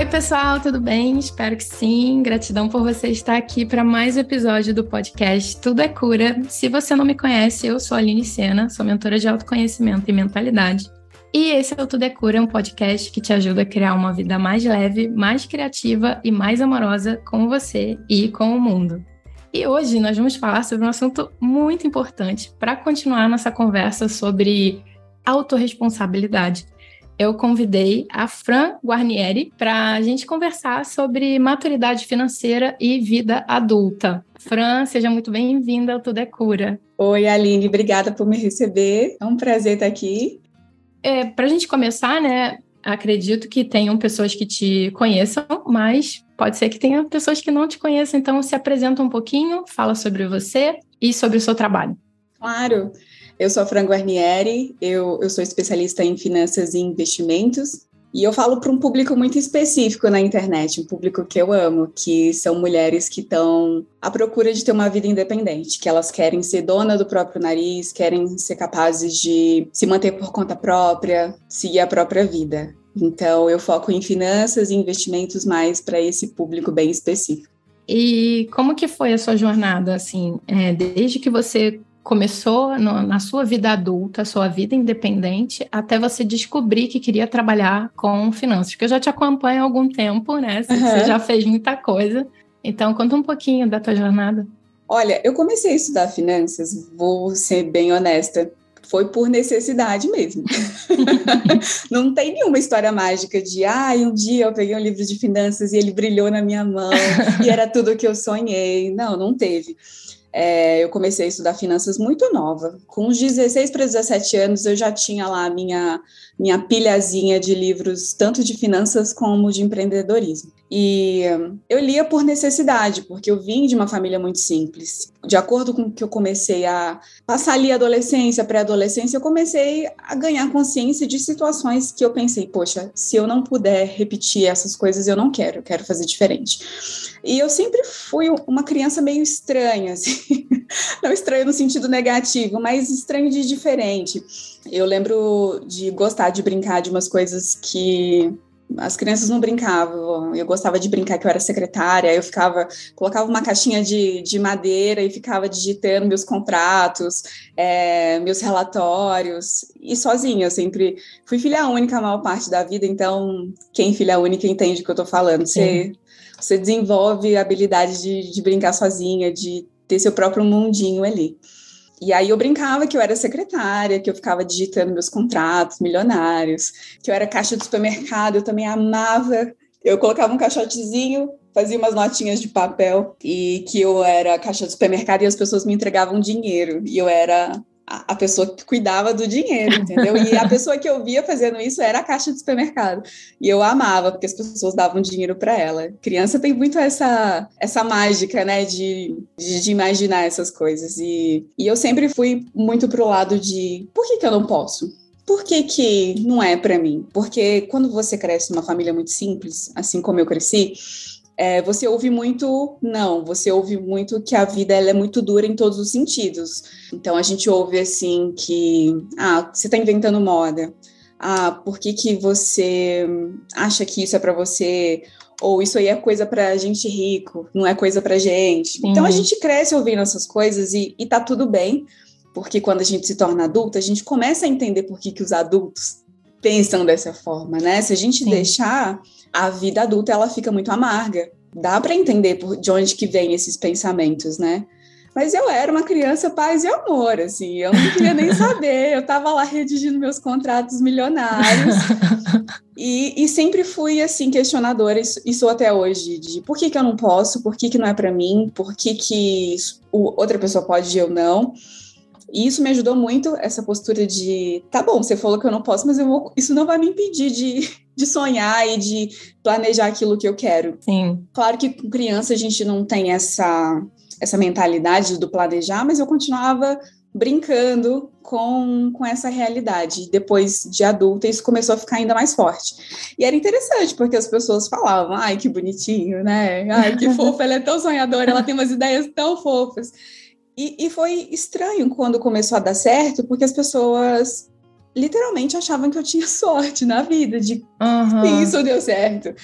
Oi, pessoal, tudo bem? Espero que sim. Gratidão por você estar aqui para mais um episódio do podcast Tudo é Cura. Se você não me conhece, eu sou a Aline Sena, sou mentora de autoconhecimento e mentalidade. E esse é o Tudo é Cura, um podcast que te ajuda a criar uma vida mais leve, mais criativa e mais amorosa com você e com o mundo. E hoje nós vamos falar sobre um assunto muito importante para continuar nossa conversa sobre autorresponsabilidade eu convidei a Fran Guarnieri para a gente conversar sobre maturidade financeira e vida adulta. Fran, seja muito bem-vinda ao Tudo é Cura. Oi, Aline, obrigada por me receber. É um prazer estar aqui. É, para a gente começar, né? Acredito que tenham pessoas que te conheçam, mas pode ser que tenha pessoas que não te conheçam. Então, se apresenta um pouquinho, fala sobre você e sobre o seu trabalho. Claro. Eu sou a Fran Guarnieri, eu, eu sou especialista em finanças e investimentos. E eu falo para um público muito específico na internet, um público que eu amo, que são mulheres que estão à procura de ter uma vida independente, que elas querem ser dona do próprio nariz, querem ser capazes de se manter por conta própria, seguir a própria vida. Então, eu foco em finanças e investimentos mais para esse público bem específico. E como que foi a sua jornada, assim, é, desde que você começou no, na sua vida adulta, sua vida independente, até você descobrir que queria trabalhar com finanças? Porque eu já te acompanho há algum tempo, né? Você, uhum. já fez muita coisa. Então, conta um pouquinho da tua jornada. Olha, eu comecei a estudar finanças, vou ser bem honesta, foi por necessidade mesmo. não tem nenhuma história mágica de, ah, um dia eu peguei um livro de finanças e ele brilhou na minha mão e era tudo o que eu sonhei. Não, não teve. É, eu comecei a estudar finanças muito nova. Com uns 16 para 17 anos, eu já tinha lá a minha, minha pilhazinha de livros, tanto de finanças como de empreendedorismo. E eu lia por necessidade, porque eu vim de uma família muito simples. De acordo com que eu comecei a passar ali a adolescência, pré-adolescência, eu comecei a ganhar consciência de situações que eu pensei, poxa, se eu não puder repetir essas coisas, eu não quero, eu quero fazer diferente. E eu sempre fui uma criança meio estranha, assim. não estranho no sentido negativo, mas estranho de diferente. Eu lembro de gostar de brincar de umas coisas que as crianças não brincavam. Eu gostava de brincar que eu era secretária, eu ficava, colocava uma caixinha de, de madeira e ficava digitando meus contratos, é, meus relatórios, e sozinha. Eu sempre fui filha única a maior parte da vida, então quem filha única entende o que eu tô falando. Você, você desenvolve a habilidade de, de brincar sozinha, de ter seu próprio mundinho ali. E aí eu brincava que eu era secretária, que eu ficava digitando meus contratos milionários, que eu era caixa de supermercado, eu também amava. Eu colocava um caixotezinho, fazia umas notinhas de papel e que eu era caixa de supermercado e as pessoas me entregavam dinheiro. E eu era a, pessoa que cuidava do dinheiro, entendeu? E a pessoa que eu via fazendo isso era a caixa de supermercado. E eu amava, porque as pessoas davam dinheiro para ela. Criança tem muito essa, essa mágica, né, de, de, de, imaginar essas coisas. E, e eu sempre fui muito pro lado de por que, que eu não posso? Por que, que não é para mim? Porque quando você cresce numa família muito simples, assim como eu cresci, é, você ouve muito não, você ouve muito que a vida ela é muito dura em todos os sentidos. Então a gente ouve assim que ah, você está inventando moda. Ah, por que, que você acha que isso é para você? Ou isso aí é coisa para gente rico, não é coisa para gente. Uhum. Então a gente cresce ouvindo essas coisas e, e tá tudo bem, porque quando a gente se torna adulta, a gente começa a entender por que, que os adultos pensam dessa forma, né? Se a gente Sim. deixar a vida adulta ela fica muito amarga. Dá para entender por, de onde que vem esses pensamentos, né? Mas eu era uma criança paz e amor, assim, eu não queria nem saber, eu estava lá redigindo meus contratos milionários e, e, sempre fui, assim, questionadora, e sou até hoje, de por que que eu não posso, por que que não é para mim, por que que outra pessoa pode e eu não. E isso me ajudou muito, essa postura de, tá bom, você falou que eu não posso, mas eu vou, isso não vai me impedir de, de sonhar e de planejar aquilo que eu quero. Sim. Claro que com criança a gente não tem essa, essa mentalidade do planejar, mas eu continuava brincando com, com essa realidade. Depois de adulta, isso começou a ficar ainda mais forte. E era interessante, porque as pessoas falavam, ai, que bonitinho, né? Ai, que fofa, ela é tão sonhadora, ela tem umas ideias tão fofas. E, e foi estranho quando começou a dar certo, porque as pessoas literalmente achavam que eu tinha sorte na vida, de uhum. isso deu certo.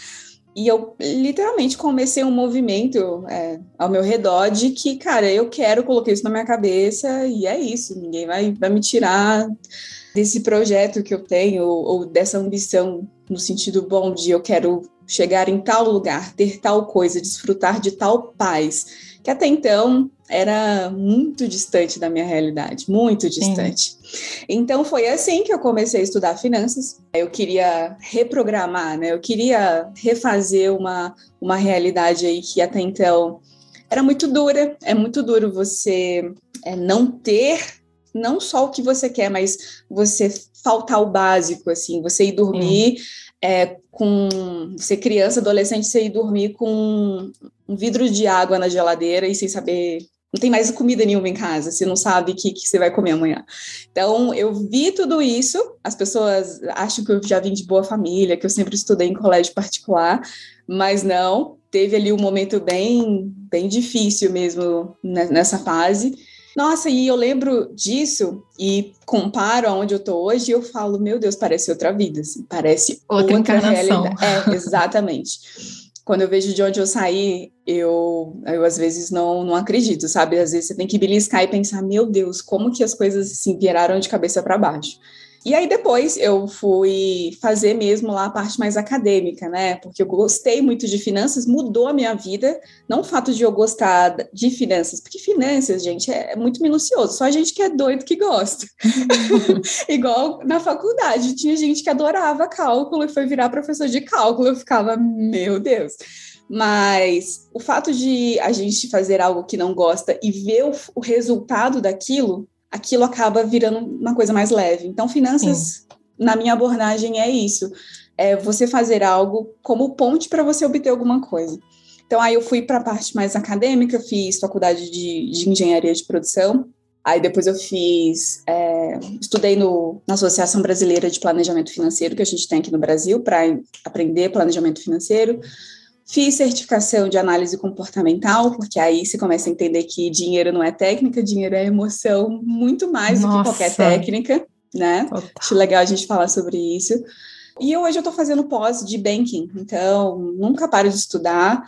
e eu literalmente comecei um movimento é, ao meu redor de que, cara, eu quero, coloquei isso na minha cabeça e é isso, ninguém vai, vai me tirar desse projeto que eu tenho ou, ou dessa ambição no sentido bom de eu quero chegar em tal lugar, ter tal coisa, desfrutar de tal paz, que até então era muito distante da minha realidade, muito distante. Sim. Então foi assim que eu comecei a estudar finanças. Eu queria reprogramar, né? Eu queria refazer uma, uma realidade aí que até então era muito dura. É muito duro você é, não ter não só o que você quer, mas você faltar o básico, assim, você ir dormir é, com ser criança, adolescente, você ir dormir com um vidro de água na geladeira e sem saber não tem mais comida nenhuma em casa, você não sabe o que, que você vai comer amanhã. Então, eu vi tudo isso, as pessoas acham que eu já vim de boa família, que eu sempre estudei em colégio particular, mas não, teve ali um momento bem, bem difícil mesmo nessa fase. Nossa, e eu lembro disso e comparo aonde eu tô hoje e eu falo, meu Deus, parece outra vida, assim, parece outra, outra realidade. É, exatamente quando eu vejo de onde eu saí, eu, eu às vezes não, não acredito, sabe? Às vezes você tem que beliscar e pensar, meu Deus, como que as coisas assim viraram de cabeça para baixo. E aí depois eu fui fazer mesmo lá a parte mais acadêmica, né? Porque eu gostei muito de finanças, mudou a minha vida. Não o fato de eu gostar de finanças, porque finanças, gente, é muito minucioso. Só a gente que é doido que gosta. Igual na faculdade, tinha gente que adorava cálculo e foi virar professor de cálculo. Eu ficava, meu Deus. Mas o fato de a gente fazer algo que não gosta e ver o, o resultado daquilo aquilo acaba virando uma coisa mais leve. Então, finanças, Sim. na minha abordagem, é isso. É você fazer algo como ponte para você obter alguma coisa. Então, aí eu fui para a parte mais acadêmica, fiz faculdade de, de engenharia de produção. Aí depois eu fiz, é, estudei no, na Associação Brasileira de Planejamento Financeiro, que a gente tem aqui no Brasil, para aprender planejamento financeiro. Fiz certificação de análise comportamental, porque aí você começa a entender que dinheiro não é técnica, dinheiro é emoção, muito mais Nossa. do que qualquer técnica, né? Total. Acho legal a gente falar sobre isso. E hoje eu estou fazendo pós de banking, então nunca paro de estudar,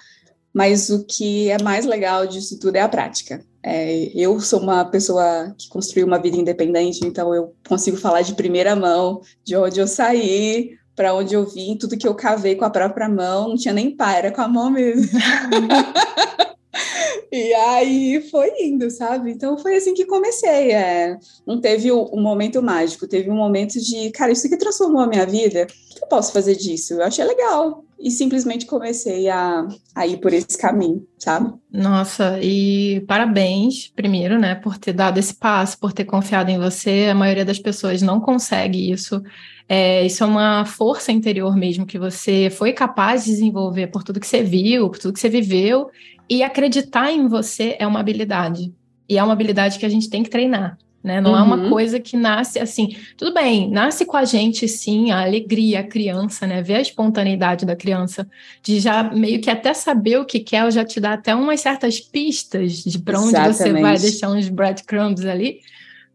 mas o que é mais legal disso tudo é a prática. É, eu sou uma pessoa que construiu uma vida independente, então eu consigo falar de primeira mão de onde eu saí, para onde eu vim, tudo que eu cavei com a própria mão, não tinha nem pá, era com a mão mesmo. e aí foi indo, sabe? Então foi assim que comecei. É. Não teve um momento mágico, teve um momento de, cara, isso aqui transformou a minha vida. O que eu posso fazer disso? Eu achei legal. E simplesmente comecei a, a ir por esse caminho, sabe? Nossa, e parabéns, primeiro, né, por ter dado esse passo, por ter confiado em você. A maioria das pessoas não consegue isso. É, isso é uma força interior mesmo que você foi capaz de desenvolver por tudo que você viu, por tudo que você viveu. E acreditar em você é uma habilidade. E é uma habilidade que a gente tem que treinar. Né? Não uhum. é uma uhum. coisa que nasce assim. Tudo bem, nasce com a gente sim a alegria, a criança, né? Ver a espontaneidade da criança, de já meio que até saber o que quer, já te dá até umas certas pistas de para onde Exatamente. você vai deixar uns breadcrumbs ali.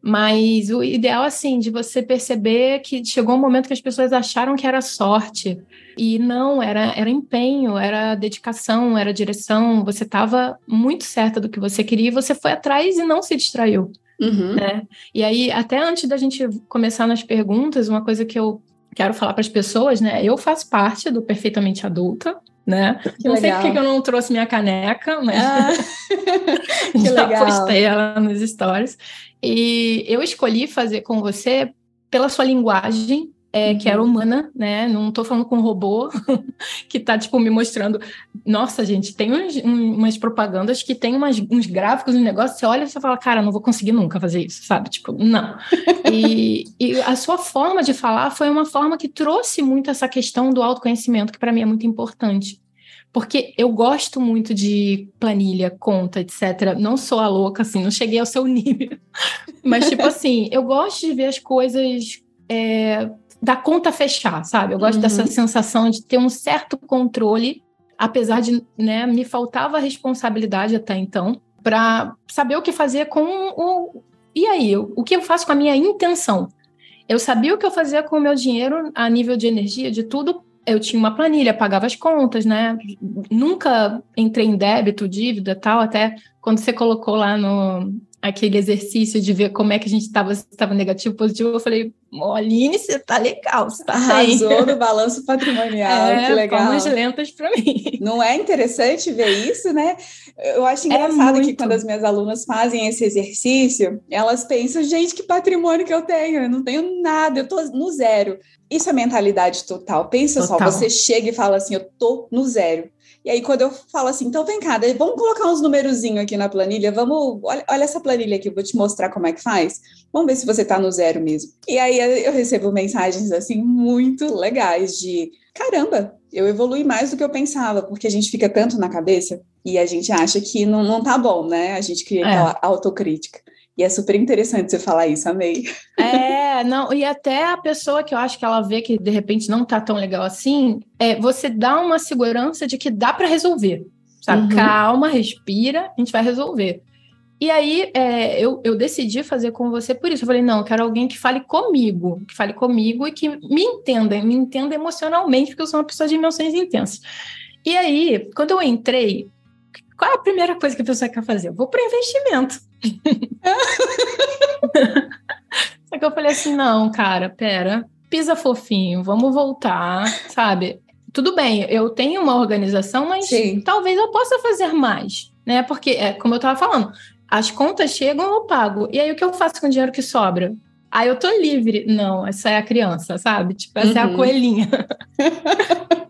Mas o ideal, assim, de você perceber que chegou um momento que as pessoas acharam que era sorte. E não, era, era empenho, era dedicação, era direção. Você estava muito certa do que você queria e você foi atrás e não se distraiu. Uhum. Né? E aí, até antes da gente começar nas perguntas, uma coisa que eu quero falar para as pessoas, né? Eu faço parte do Perfeitamente Adulta, né? Que não legal. sei porque eu não trouxe minha caneca, mas ah, que já legal. postei ela nos stories. E eu escolhi fazer com você pela sua linguagem, é, uhum. que era humana, né? Não estou falando com um robô que está tipo me mostrando. Nossa, gente, tem uns, um, umas propagandas que tem umas, uns gráficos, um negócio. Você olha e você fala, cara, não vou conseguir nunca fazer isso, sabe? Tipo, não. e, e a sua forma de falar foi uma forma que trouxe muito essa questão do autoconhecimento, que para mim é muito importante porque eu gosto muito de planilha, conta, etc. Não sou a louca, assim, não cheguei ao seu nível. Mas, tipo assim, eu gosto de ver as coisas é, da conta fechar, sabe? Eu gosto uhum. dessa sensação de ter um certo controle, apesar de né, me faltava responsabilidade até então, para saber o que fazer com o. E aí, o que eu faço com a minha intenção? Eu sabia o que eu fazia com o meu dinheiro a nível de energia, de tudo, eu tinha uma planilha, pagava as contas, né? Nunca entrei em débito, dívida, tal, até quando você colocou lá no aquele exercício de ver como é que a gente estava, se estava negativo, positivo, eu falei, Aline, você tá legal, você tá Arrasou bem. no balanço patrimonial, é, que legal. palmas lentas para mim. Não é interessante ver isso, né? Eu acho é engraçado é que quando as minhas alunas fazem esse exercício, elas pensam, gente, que patrimônio que eu tenho, eu não tenho nada, eu tô no zero. Isso é mentalidade total. Pensa total. só, você chega e fala assim, eu tô no zero. E aí, quando eu falo assim, então vem cá, vamos colocar uns numerozinhos aqui na planilha, vamos, olha, olha essa planilha aqui, eu vou te mostrar como é que faz. Vamos ver se você tá no zero mesmo. E aí eu recebo mensagens assim muito legais de caramba, eu evolui mais do que eu pensava, porque a gente fica tanto na cabeça e a gente acha que não, não tá bom, né? A gente cria é. aquela autocrítica. E é super interessante você falar isso, amei. É, não, e até a pessoa que eu acho que ela vê que de repente não tá tão legal assim, é você dá uma segurança de que dá para resolver. Sabe? Uhum. Calma, respira, a gente vai resolver. E aí é, eu, eu decidi fazer com você por isso. Eu falei, não, eu quero alguém que fale comigo, que fale comigo e que me entenda, me entenda emocionalmente, porque eu sou uma pessoa de emoções intensas. E aí, quando eu entrei, qual é a primeira coisa que a pessoa quer fazer? Eu vou para investimento. Só que eu falei assim: não, cara, pera, pisa fofinho, vamos voltar, sabe? Tudo bem, eu tenho uma organização, mas Sim. talvez eu possa fazer mais, né? Porque, é, como eu estava falando, as contas chegam, eu pago. E aí, o que eu faço com o dinheiro que sobra? Aí eu tô livre. Não, essa é a criança, sabe? Tipo, essa uhum. é a uhum. coelhinha.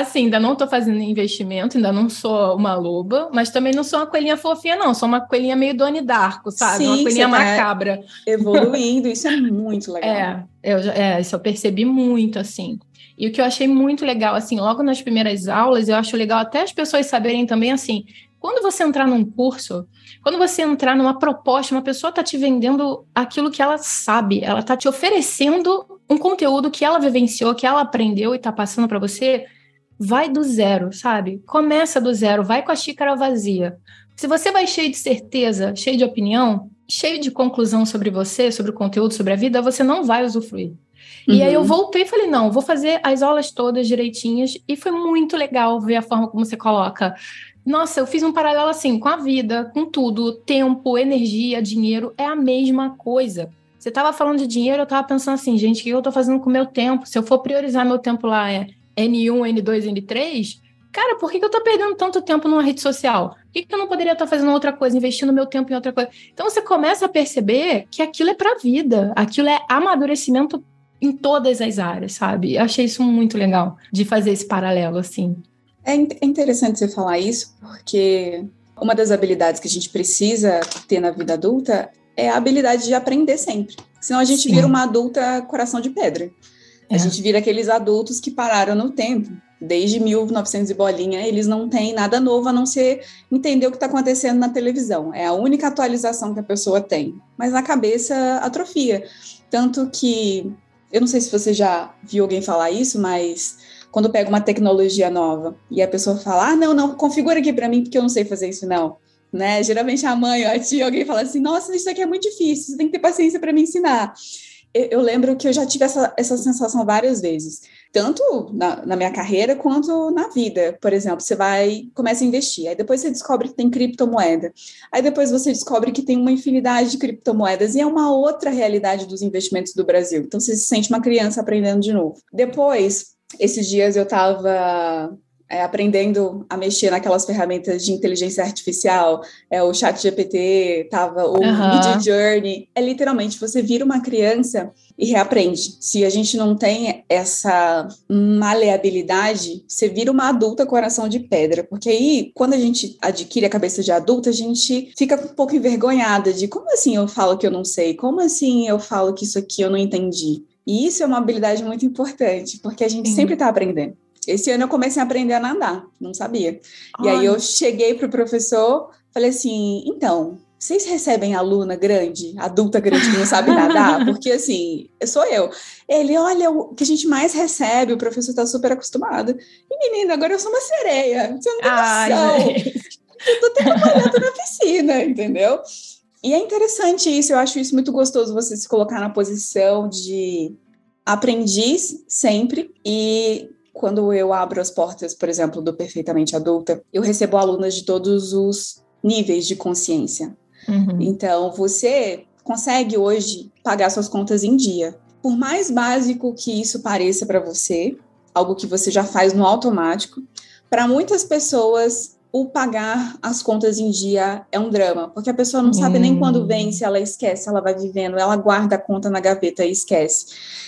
Assim, ainda não estou fazendo investimento, ainda não sou uma loba, mas também não sou uma coelhinha fofinha, não. Sou uma coelhinha meio Doni Darko, sabe? Sim, uma coelhinha tá macabra. Evoluindo, isso é muito legal. É, eu, é, isso eu percebi muito, assim. E o que eu achei muito legal, assim, logo nas primeiras aulas, eu acho legal até as pessoas saberem também, assim, quando você entrar num curso, quando você entrar numa proposta, uma pessoa está te vendendo aquilo que ela sabe, ela está te oferecendo um conteúdo que ela vivenciou, que ela aprendeu e está passando para você, vai do zero, sabe? Começa do zero, vai com a xícara vazia. Se você vai cheio de certeza, cheio de opinião, cheio de conclusão sobre você, sobre o conteúdo, sobre a vida, você não vai usufruir. Uhum. E aí eu uhum. voltei e falei, não, vou fazer as aulas todas direitinhas. E foi muito legal ver a forma como você coloca. Nossa, eu fiz um paralelo assim com a vida, com tudo. Tempo, energia, dinheiro, é a mesma coisa. Você estava falando de dinheiro, eu estava pensando assim, gente, o que eu estou fazendo com o meu tempo? Se eu for priorizar meu tempo lá é N1, N2, N3, cara, por que, que eu estou perdendo tanto tempo numa rede social? Por que, que eu não poderia estar fazendo outra coisa, investindo meu tempo em outra coisa? Então você começa a perceber que aquilo é para a vida, aquilo é amadurecimento em todas as áreas, sabe? Eu achei isso muito legal de fazer esse paralelo assim. É, é interessante você falar isso, porque uma das habilidades que a gente precisa ter na vida adulta é a habilidade de aprender sempre. Senão a gente Sim. vira uma adulta coração de pedra. É. A gente vira aqueles adultos que pararam no tempo. Desde 1900 e bolinha, eles não têm nada novo a não ser entender o que está acontecendo na televisão. É a única atualização que a pessoa tem. Mas na cabeça atrofia. Tanto que, eu não sei se você já viu alguém falar isso, mas quando pega uma tecnologia nova e a pessoa fala: ah, não, não, configura aqui para mim porque eu não sei fazer isso, não né? Geralmente a mãe ou a tia, alguém fala assim: nossa, isso aqui é muito difícil, você tem que ter paciência para me ensinar. Eu, lembro que eu já tive essa, essa sensação várias vezes, tanto na, na, minha carreira quanto na vida. Por exemplo, você vai, começa a investir, aí depois você descobre que tem criptomoeda, aí depois você descobre que tem uma infinidade de criptomoedas e é uma outra realidade dos investimentos do Brasil. Então você se sente uma criança aprendendo de novo. Depois, esses dias eu estava é, aprendendo a mexer naquelas ferramentas de inteligência artificial, é, o chat GPT, tava, o uhum. Journey, é literalmente você vira uma criança e reaprende. Se a gente não tem essa maleabilidade, você vira uma adulta coração de pedra, porque aí, quando a gente adquire a cabeça de adulta, a gente fica um pouco envergonhada de como assim eu falo que eu não sei, como assim eu falo que isso aqui eu não entendi. E isso é uma habilidade muito importante, porque a gente Sim. sempre está aprendendo. Esse ano eu comecei a aprender a nadar, não sabia. Ai. E aí eu cheguei para o professor, falei assim: então, vocês recebem aluna grande, adulta grande que não sabe nadar? Porque assim, sou eu. Ele, olha, o que a gente mais recebe, o professor está super acostumado. E menina, agora eu sou uma sereia. Você não tem Ai, noção. Eu tô trabalhando na piscina, entendeu? E é interessante isso, eu acho isso muito gostoso, você se colocar na posição de aprendiz sempre e quando eu abro as portas, por exemplo, do Perfeitamente Adulta, eu recebo alunas de todos os níveis de consciência. Uhum. Então, você consegue hoje pagar suas contas em dia. Por mais básico que isso pareça para você, algo que você já faz no automático, para muitas pessoas o pagar as contas em dia é um drama, porque a pessoa não sabe nem quando hum. vem, se ela esquece, ela vai vivendo, ela guarda a conta na gaveta e esquece.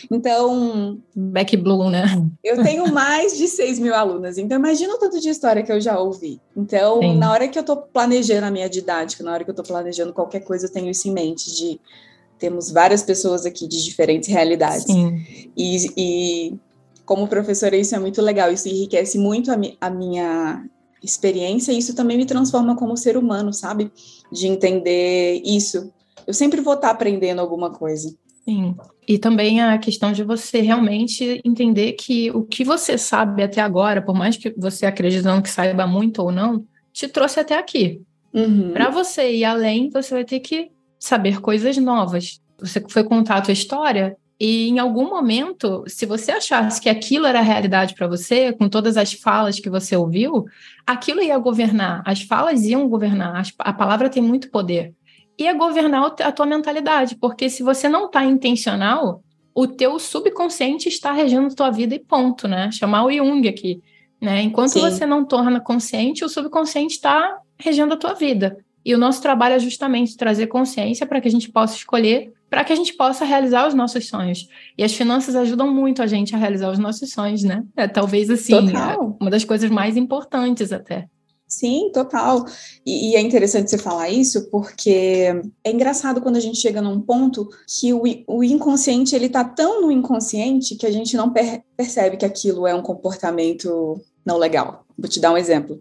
Então. Back blue, né? Eu tenho mais de 6 mil alunas, então imagina o tanto de história que eu já ouvi. Então, Sim. na hora que eu estou planejando a minha didática, na hora que eu estou planejando qualquer coisa, eu tenho isso em mente de temos várias pessoas aqui de diferentes realidades. Sim. E, e como professora, isso é muito legal, isso enriquece muito a, mi a minha experiência, e isso também me transforma como ser humano, sabe? De entender isso. Eu sempre vou estar aprendendo alguma coisa. Sim. E também a questão de você realmente entender que o que você sabe até agora, por mais que você acreditando que saiba muito ou não, te trouxe até aqui. Uhum. Para você ir além, você vai ter que saber coisas novas. Você foi contar a tua história, e em algum momento, se você achasse que aquilo era a realidade para você, com todas as falas que você ouviu, aquilo ia governar, as falas iam governar, a palavra tem muito poder. Ia governar a tua mentalidade, porque se você não está intencional, o teu subconsciente está regendo a tua vida e ponto, né? Chamar o Jung aqui, né? Enquanto Sim. você não torna consciente, o subconsciente está regendo a tua vida. E o nosso trabalho é justamente trazer consciência para que a gente possa escolher para que a gente possa realizar os nossos sonhos. E as finanças ajudam muito a gente a realizar os nossos sonhos, né? É talvez assim, uma das coisas mais importantes até. Sim, total. E, e, é interessante você falar isso, porque é engraçado quando a gente chega num ponto que o, o inconsciente ele tá tão no inconsciente que a gente não per percebe que aquilo é um comportamento não legal. Vou te dar um exemplo.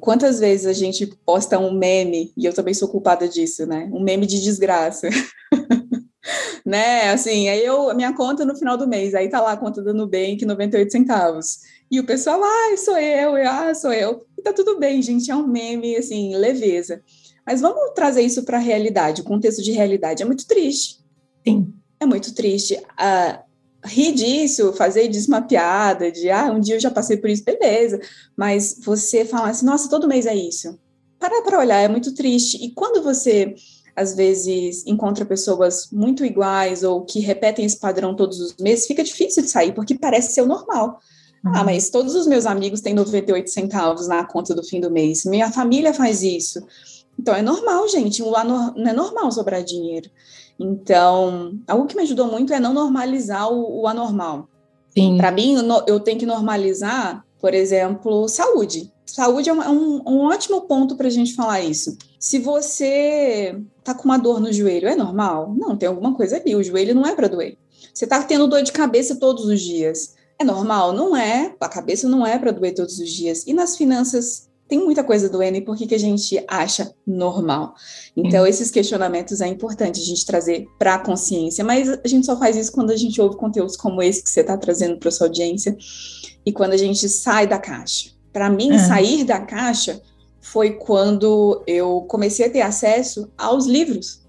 Quantas vezes a gente posta um meme, e eu também sou culpada disso, né? Um meme de desgraça. né? Assim, aí eu, a minha conta no final do mês, aí tá lá a conta do Nubank, 98 centavos. E o pessoal, ah, sou eu, ah, sou eu. E tá tudo bem, gente, é um meme, assim, leveza. Mas vamos trazer isso para a realidade, o contexto de realidade é muito triste. Sim. É muito triste. Uh, rir disso, fazer disso uma piada, de, ah, um dia eu já passei por isso, beleza. Mas você falar assim, nossa, todo mês é isso. Para para olhar, é muito triste. E quando você às vezes encontra pessoas muito iguais ou que repetem esse padrão todos os meses, fica difícil de sair, porque parece ser o normal. Ah, uhum. Ah, mas todos os meus amigos têm 98 centavos na conta do fim do mês. Minha família faz isso. Então é normal, gente. Não é normal sobrar dinheiro. Então, algo que me ajudou muito é não normalizar o, o anormal. Para mim, eu tenho que normalizar, por exemplo, saúde. Saúde é um, é um, um ótimo ponto para a gente falar isso. Se você tá com uma dor no joelho, é normal? Não, tem alguma coisa ali. O joelho não é para doer. Você tá tendo dor de cabeça todos os dias. É normal? Não é. A cabeça não é para doer todos os dias. E nas finanças tem muita coisa doendo e por que, que a gente acha normal? Então, esses questionamentos é importante a gente trazer para a consciência, mas a gente só faz isso quando a gente ouve conteúdos como esse que você está trazendo para sua audiência e quando a gente sai da caixa. Para mim, é. sair da caixa foi quando eu comecei a ter acesso aos livros.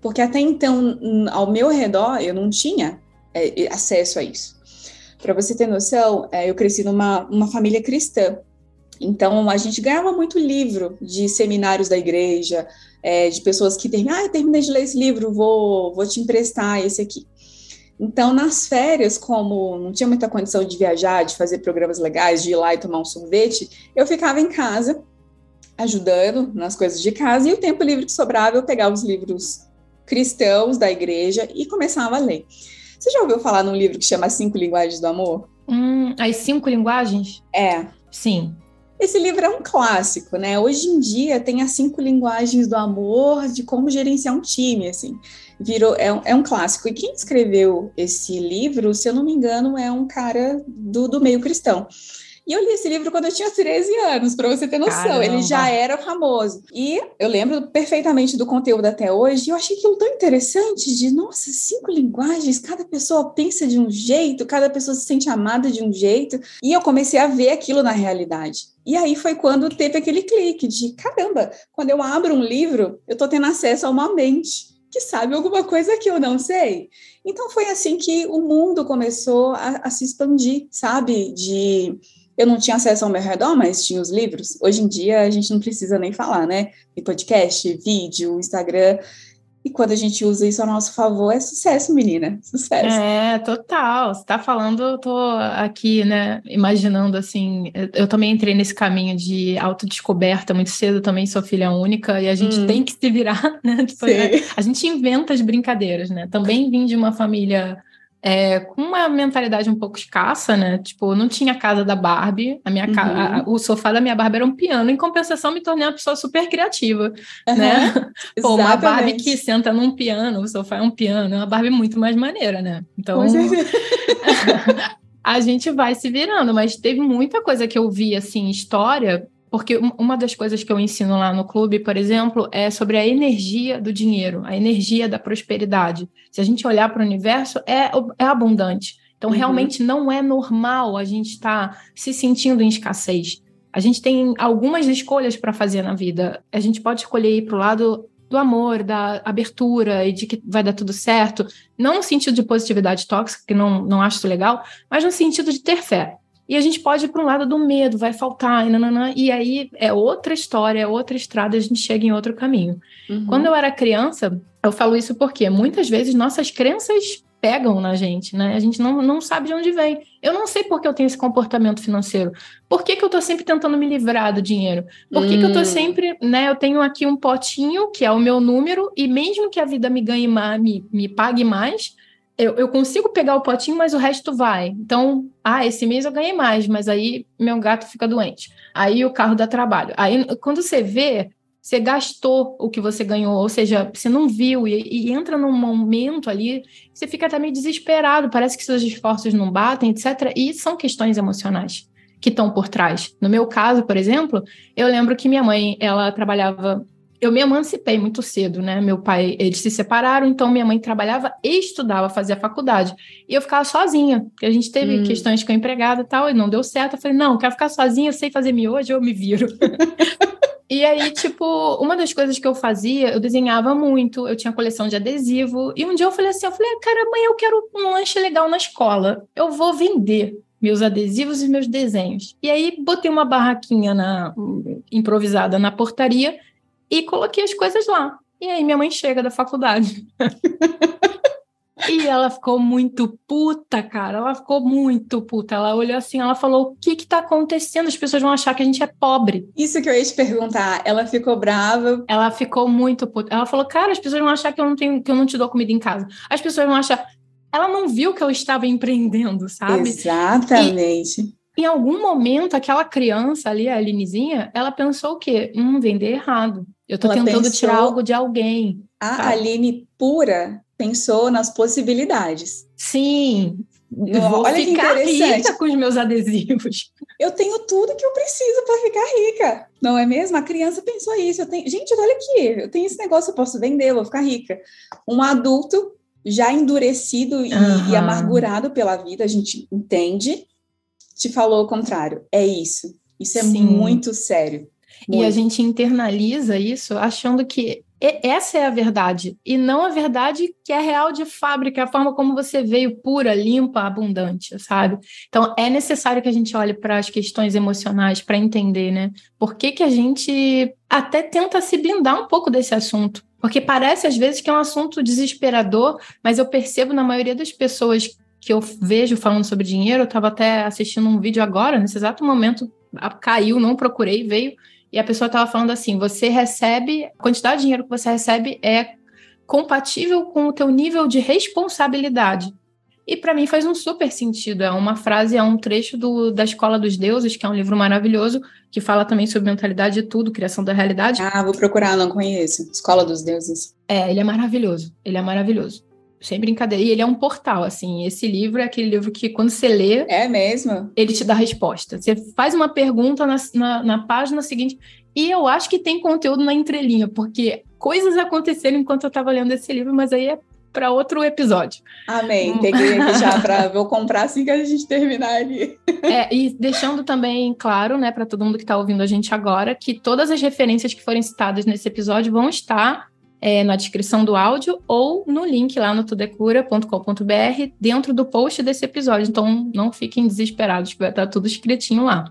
Porque até então, ao meu redor, eu não tinha é, acesso a isso. Para você ter noção, é, eu cresci numa uma família cristã. Então, a gente ganhava muito livro de seminários da igreja, é, de pessoas que terminam, ah, terminei de ler esse livro, vou, vou te emprestar esse aqui. Então, nas férias, como não tinha muita condição de viajar, de fazer programas legais, de ir lá e tomar um sorvete, eu ficava em casa, ajudando nas coisas de casa, e o tempo livre que sobrava, eu pegava os livros cristãos da igreja e começava a ler. Você já ouviu falar num livro que chama Cinco Linguagens do Amor? Hum, as cinco linguagens? É. Sim. Esse livro é um clássico, né? Hoje em dia tem as cinco linguagens do amor, de como gerenciar um time, assim virou é, é, um clássico. E quem escreveu esse livro, se eu não me engano, é um cara do, do meio cristão. E eu li esse livro quando eu tinha 13 anos, para você ter noção. Caramba. Ele já era famoso. E eu lembro perfeitamente do conteúdo até hoje. E eu achei aquilo tão interessante de, nossa, cinco linguagens, cada pessoa pensa de um jeito, cada pessoa se sente amada de um jeito. E eu comecei a ver aquilo na realidade. E aí foi quando teve aquele clique de, caramba, quando eu abro um livro, eu estou tendo acesso a uma mente que sabe alguma coisa que eu não sei. Então foi assim que o mundo começou a, a se expandir, sabe? De eu não tinha acesso ao meu redor, mas tinha os livros. Hoje em dia a gente não precisa nem falar, né? Em podcast, vídeo, Instagram. E quando a gente usa isso a nosso favor, é sucesso, menina. Sucesso. É, total. Você tá falando, eu tô aqui, né, imaginando assim. Eu também entrei nesse caminho de autodescoberta muito cedo, também sou filha única, e a gente hum. tem que se virar, né? Tipo, né? A gente inventa as brincadeiras, né? Também vim de uma família é, com uma mentalidade um pouco escassa, né? Tipo, não tinha casa da Barbie, a minha uhum. a, o sofá da minha Barbie era um piano, em compensação me tornei uma pessoa super criativa, uhum. né? Pô, uma Barbie que senta num piano, o sofá é um piano, é uma Barbie muito mais maneira, né? Então, a gente vai se virando, mas teve muita coisa que eu vi, assim, história, porque uma das coisas que eu ensino lá no clube, por exemplo, é sobre a energia do dinheiro, a energia da prosperidade. Se a gente olhar para o universo, é, é abundante. Então, uhum. realmente não é normal a gente estar tá se sentindo em escassez. A gente tem algumas escolhas para fazer na vida. A gente pode escolher ir para o lado do amor, da abertura e de que vai dar tudo certo, não no sentido de positividade tóxica, que não, não acho legal, mas no sentido de ter fé. E a gente pode ir para um lado do medo, vai faltar, e, nananã, e aí é outra história, é outra estrada, a gente chega em outro caminho. Uhum. Quando eu era criança, eu falo isso porque muitas vezes nossas crenças pegam na gente, né? A gente não, não sabe de onde vem. Eu não sei por que eu tenho esse comportamento financeiro. Por que, que eu tô sempre tentando me livrar do dinheiro? Por que, hum. que eu tô hum. sempre, né? Eu tenho aqui um potinho, que é o meu número, e mesmo que a vida me ganhe mais, me, me pague mais, eu, eu, consigo pegar o potinho, mas o resto vai. Então, ah, esse mês eu ganhei mais, mas aí meu gato fica doente. Aí o carro dá trabalho. Aí, quando você vê, você gastou o que você ganhou, ou seja, você não viu e, e entra num momento ali, você fica até meio desesperado, parece que seus esforços não batem, etc. E são questões emocionais que estão por trás. No meu caso, por exemplo, eu lembro que minha mãe, ela trabalhava eu me emancipei muito cedo, né? Meu pai, eles se separaram, então minha mãe trabalhava e estudava, fazia faculdade. E eu ficava sozinha, porque a gente teve hum. questões com a empregada e tal, e não deu certo. Eu falei, não, quero ficar sozinha, sei fazer miojo, eu me viro. e aí, tipo, uma das coisas que eu fazia, eu desenhava muito, eu tinha coleção de adesivo, e um dia eu falei assim, eu falei, cara, amanhã eu quero um lanche legal na escola, eu vou vender meus adesivos e meus desenhos. E aí botei uma barraquinha na improvisada na portaria e coloquei as coisas lá. E aí minha mãe chega da faculdade. e ela ficou muito puta, cara. Ela ficou muito puta. Ela olhou assim, ela falou: o que que tá acontecendo? As pessoas vão achar que a gente é pobre. Isso que eu ia te perguntar. Ela ficou brava. Ela ficou muito puta. Ela falou: cara, as pessoas vão achar que eu não tenho, que eu não te dou comida em casa. As pessoas vão achar. Ela não viu que eu estava empreendendo, sabe? Exatamente. E em algum momento, aquela criança ali, a Alinezinha, ela pensou o quê? Hum, vender errado. Eu tô ela tentando pensou... tirar algo de alguém. A sabe? Aline pura pensou nas possibilidades. Sim. Eu vou Olha ficar rica com os meus adesivos. Eu tenho tudo que eu preciso para ficar rica. Não é mesmo? A criança pensou isso. Eu tenho... Gente, olha aqui, eu tenho esse negócio, eu posso vender, eu vou ficar rica. Um adulto já endurecido e, uhum. e amargurado pela vida, a gente entende, te falou o contrário. É isso. Isso é Sim. muito sério. Muito. E a gente internaliza isso achando que essa é a verdade, e não a verdade que é real de fábrica, a forma como você veio pura, limpa, abundante, sabe? Então é necessário que a gente olhe para as questões emocionais para entender, né? Por que, que a gente até tenta se blindar um pouco desse assunto? Porque parece às vezes que é um assunto desesperador, mas eu percebo na maioria das pessoas que eu vejo falando sobre dinheiro, eu estava até assistindo um vídeo agora, nesse exato momento, caiu, não procurei, veio, e a pessoa estava falando assim: você recebe, a quantidade de dinheiro que você recebe é compatível com o teu nível de responsabilidade. E para mim faz um super sentido. É uma frase, é um trecho do, da Escola dos Deuses, que é um livro maravilhoso, que fala também sobre mentalidade de tudo, criação da realidade. Ah, vou procurar, não conheço. Escola dos Deuses. É, ele é maravilhoso. Ele é maravilhoso. Sem brincadeira. E ele é um portal, assim. Esse livro é aquele livro que, quando você lê. É mesmo? Ele te dá a resposta. Você faz uma pergunta na, na, na página seguinte. E eu acho que tem conteúdo na entrelinha, porque coisas aconteceram enquanto eu estava lendo esse livro, mas aí é para outro episódio. Amém. Peguei aqui já para vou comprar assim que a gente terminar ali. É, e deixando também claro, né, para todo mundo que está ouvindo a gente agora, que todas as referências que forem citadas nesse episódio vão estar é, na descrição do áudio ou no link lá no tudecura.com.br dentro do post desse episódio. Então não fiquem desesperados, que vai estar tudo escritinho lá.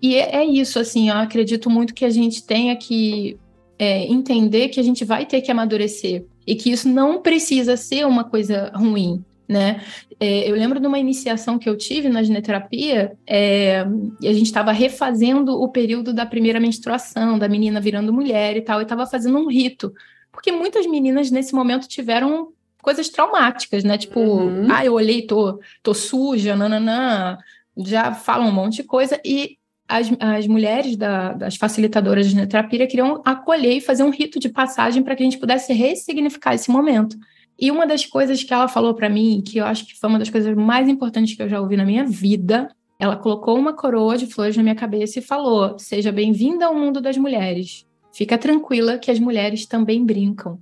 E é, é isso, assim, eu acredito muito que a gente tenha que é, entender que a gente vai ter que amadurecer e que isso não precisa ser uma coisa ruim né? É, eu lembro de uma iniciação que eu tive na gineterapia, é, e a gente estava refazendo o período da primeira menstruação, da menina virando mulher e tal, e estava fazendo um rito, porque muitas meninas nesse momento tiveram coisas traumáticas, né? Tipo, uhum. ah, eu olhei, tô, tô suja, nananã, já falam um monte de coisa, e as, as mulheres da, das facilitadoras de gineterapia queriam acolher e fazer um rito de passagem para que a gente pudesse ressignificar esse momento. E uma das coisas que ela falou para mim, que eu acho que foi uma das coisas mais importantes que eu já ouvi na minha vida, ela colocou uma coroa de flores na minha cabeça e falou: Seja bem-vinda ao mundo das mulheres. Fica tranquila que as mulheres também brincam.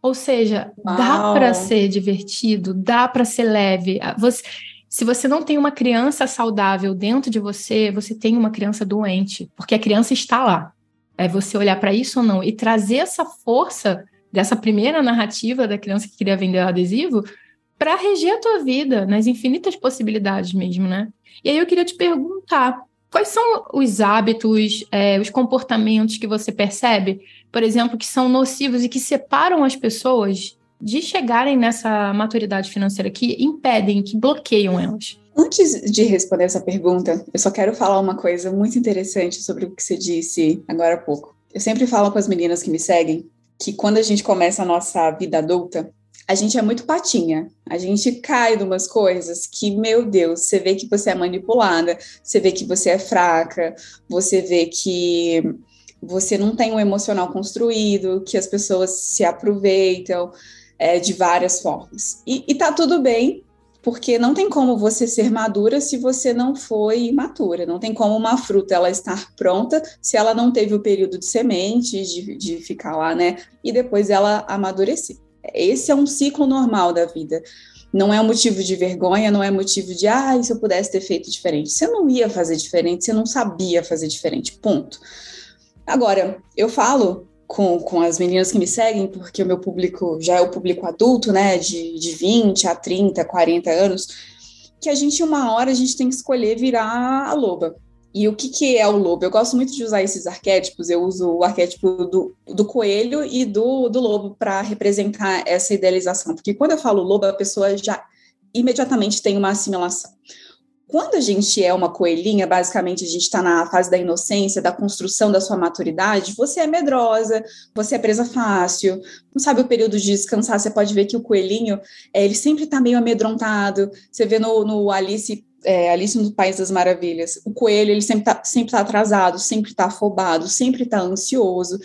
Ou seja, Uau. dá para ser divertido, dá para ser leve. Ah, você, se você não tem uma criança saudável dentro de você, você tem uma criança doente, porque a criança está lá. É você olhar para isso ou não e trazer essa força dessa primeira narrativa da criança que queria vender o adesivo para reger a tua vida nas infinitas possibilidades mesmo, né? E aí eu queria te perguntar, quais são os hábitos, é, os comportamentos que você percebe, por exemplo, que são nocivos e que separam as pessoas de chegarem nessa maturidade financeira, que impedem, que bloqueiam elas? Antes de responder essa pergunta, eu só quero falar uma coisa muito interessante sobre o que você disse agora há pouco. Eu sempre falo com as meninas que me seguem que quando a gente começa a nossa vida adulta, a gente é muito patinha. A gente cai de umas coisas que, meu Deus, você vê que você é manipulada, você vê que você é fraca, você vê que você não tem um emocional construído, que as pessoas se aproveitam é, de várias formas. E, e tá tudo bem, porque não tem como você ser madura se você não foi imatura, não tem como uma fruta ela estar pronta se ela não teve o período de semente, de, de ficar lá, né, e depois ela amadurecer. Esse é um ciclo normal da vida. Não é motivo de vergonha, não é motivo de, ah, se eu pudesse ter feito diferente. Você não ia fazer diferente, você não sabia fazer diferente, ponto. Agora, eu falo com, com as meninas que me seguem, porque o meu público já é o público adulto, né, de, de 20 a 30, 40 anos, que a gente, uma hora, a gente tem que escolher virar a loba. E o que, que é o lobo? Eu gosto muito de usar esses arquétipos, eu uso o arquétipo do, do coelho e do, do lobo para representar essa idealização, porque quando eu falo lobo, a pessoa já imediatamente tem uma assimilação. Quando a gente é uma coelhinha, basicamente a gente está na fase da inocência, da construção da sua maturidade, você é medrosa, você é presa fácil, não sabe o período de descansar, você pode ver que o coelhinho, é, ele sempre está meio amedrontado, você vê no, no Alice é, Alice no País das Maravilhas, o coelho ele sempre está sempre tá atrasado, sempre está afobado, sempre está ansioso.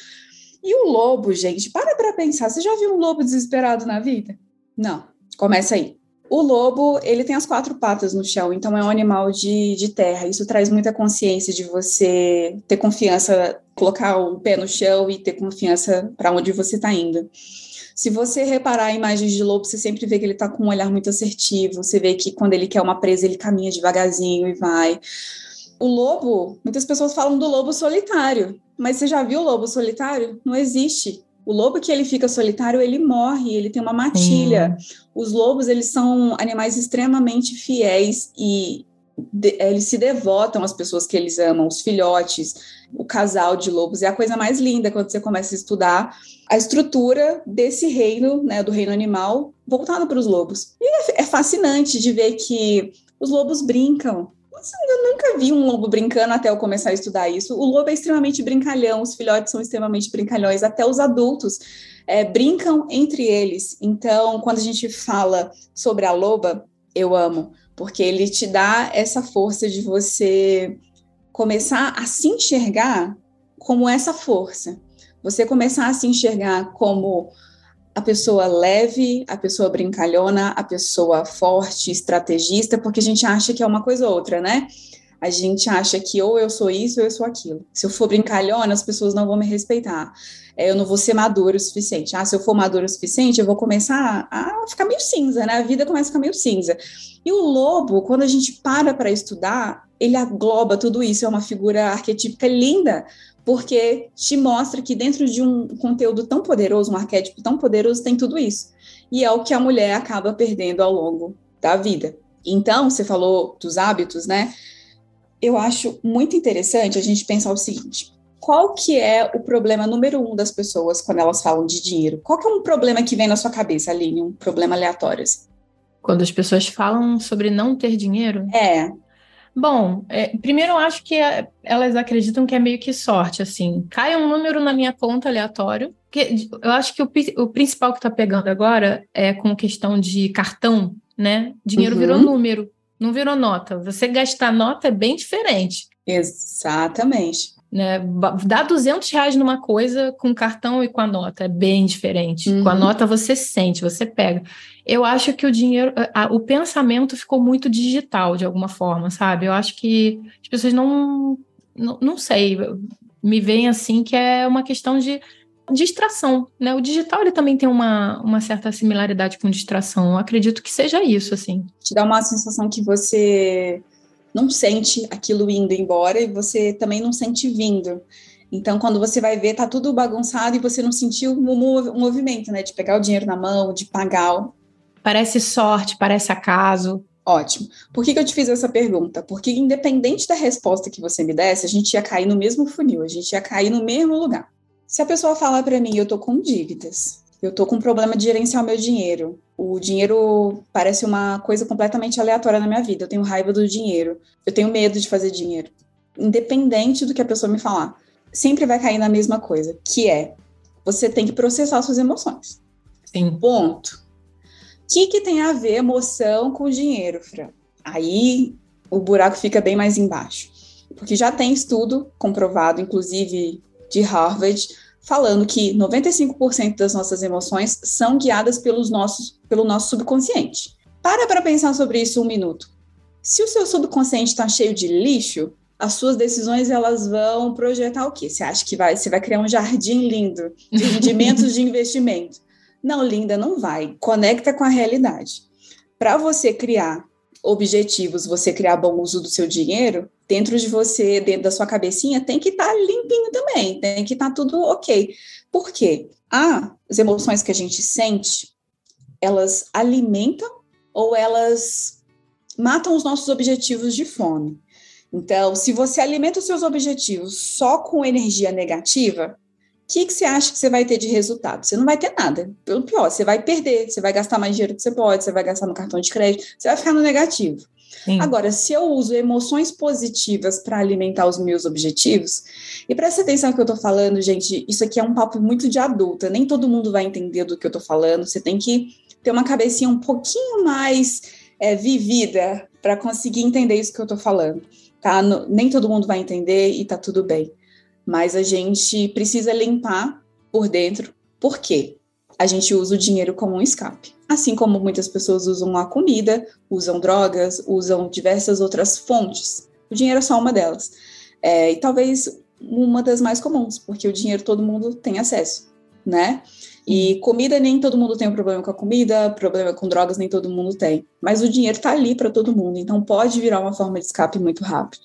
E o lobo, gente, para para pensar, você já viu um lobo desesperado na vida? Não, começa aí. O lobo, ele tem as quatro patas no chão, então é um animal de, de terra. Isso traz muita consciência de você ter confiança, colocar o pé no chão e ter confiança para onde você está indo. Se você reparar imagens de lobo, você sempre vê que ele está com um olhar muito assertivo. Você vê que quando ele quer uma presa, ele caminha devagarzinho e vai. O lobo, muitas pessoas falam do lobo solitário, mas você já viu o lobo solitário? Não existe. O lobo que ele fica solitário, ele morre, ele tem uma matilha. Os lobos, eles são animais extremamente fiéis e eles se devotam às pessoas que eles amam, os filhotes, o casal de lobos. É a coisa mais linda quando você começa a estudar a estrutura desse reino, né, do reino animal, voltado para os lobos. E é, é fascinante de ver que os lobos brincam, eu nunca vi um lobo brincando até eu começar a estudar isso. O lobo é extremamente brincalhão, os filhotes são extremamente brincalhões, até os adultos é, brincam entre eles. Então, quando a gente fala sobre a loba, eu amo, porque ele te dá essa força de você começar a se enxergar como essa força. Você começar a se enxergar como a pessoa leve, a pessoa brincalhona, a pessoa forte, estrategista, porque a gente acha que é uma coisa ou outra, né? A gente acha que ou eu sou isso ou eu sou aquilo. Se eu for brincalhona, as pessoas não vão me respeitar. É, eu não vou ser madura o suficiente. Ah, se eu for madura o suficiente, eu vou começar a ficar meio cinza, né? A vida começa a ficar meio cinza. E o lobo, quando a gente para para estudar, ele agloba tudo isso, é uma figura arquetípica linda, porque te mostra que dentro de um conteúdo tão poderoso, um arquétipo tão poderoso, tem tudo isso. E é o que a mulher acaba perdendo ao longo da vida. Então, você falou dos hábitos, né? Eu acho muito interessante a gente pensar o seguinte: qual que é o problema número um das pessoas quando elas falam de dinheiro? Qual que é um problema que vem na sua cabeça, Aline? Um problema aleatório? Assim? Quando as pessoas falam sobre não ter dinheiro? É. Bom, é, primeiro eu acho que é, elas acreditam que é meio que sorte, assim. Cai um número na minha conta aleatório. Que, eu acho que o, o principal que está pegando agora é com questão de cartão, né? Dinheiro uhum. virou número, não virou nota. Você gastar nota é bem diferente. Exatamente. Né? Dá 200 reais numa coisa com cartão e com a nota, é bem diferente. Uhum. Com a uhum. nota você sente, você pega. Eu acho que o dinheiro, a, o pensamento ficou muito digital de alguma forma, sabe? Eu acho que as pessoas não, não, não sei, me veem assim que é uma questão de distração, né? O digital ele também tem uma, uma certa similaridade com distração. Eu acredito que seja isso, assim. Te dá uma sensação que você não sente aquilo indo embora e você também não sente vindo. Então, quando você vai ver, tá tudo bagunçado e você não sentiu o um movimento, né? De pegar o dinheiro na mão, de pagar. Parece sorte, parece acaso. Ótimo. Por que, que eu te fiz essa pergunta? Porque, independente da resposta que você me desse, a gente ia cair no mesmo funil, a gente ia cair no mesmo lugar. Se a pessoa fala para mim, eu tô com dívidas, eu tô com um problema de gerenciar o meu dinheiro, o dinheiro parece uma coisa completamente aleatória na minha vida, eu tenho raiva do dinheiro, eu tenho medo de fazer dinheiro. Independente do que a pessoa me falar, sempre vai cair na mesma coisa, que é você tem que processar suas emoções. Sim. Ponto. O que, que tem a ver emoção com dinheiro, Fran? Aí o buraco fica bem mais embaixo. Porque já tem estudo comprovado, inclusive de Harvard, falando que 95% das nossas emoções são guiadas pelos nossos, pelo nosso subconsciente. Para para pensar sobre isso um minuto. Se o seu subconsciente está cheio de lixo, as suas decisões elas vão projetar o quê? Você acha que vai, você vai criar um jardim lindo de rendimentos de investimento? Não, linda, não vai. Conecta com a realidade. Para você criar objetivos, você criar bom uso do seu dinheiro, dentro de você, dentro da sua cabecinha, tem que estar tá limpinho também, tem que estar tá tudo ok. Por quê? Ah, as emoções que a gente sente, elas alimentam ou elas matam os nossos objetivos de fome. Então, se você alimenta os seus objetivos só com energia negativa, que, que você acha que você vai ter de resultado? Você não vai ter nada. Pelo pior, você vai perder, você vai gastar mais dinheiro do que você pode, você vai gastar no cartão de crédito, você vai ficar no negativo. Sim. Agora, se eu uso emoções positivas para alimentar os meus objetivos, e presta atenção no que eu estou falando, gente, isso aqui é um papo muito de adulta, nem todo mundo vai entender do que eu estou falando, você tem que ter uma cabecinha um pouquinho mais é, vivida para conseguir entender isso que eu estou falando, tá? No, nem todo mundo vai entender e tá tudo bem, mas a gente precisa limpar por dentro, por quê? A gente usa o dinheiro como um escape assim como muitas pessoas usam a comida, usam drogas, usam diversas outras fontes. O dinheiro é só uma delas. É, e talvez uma das mais comuns, porque o dinheiro todo mundo tem acesso, né? E comida nem todo mundo tem um problema com a comida, problema com drogas nem todo mundo tem. Mas o dinheiro está ali para todo mundo, então pode virar uma forma de escape muito rápido.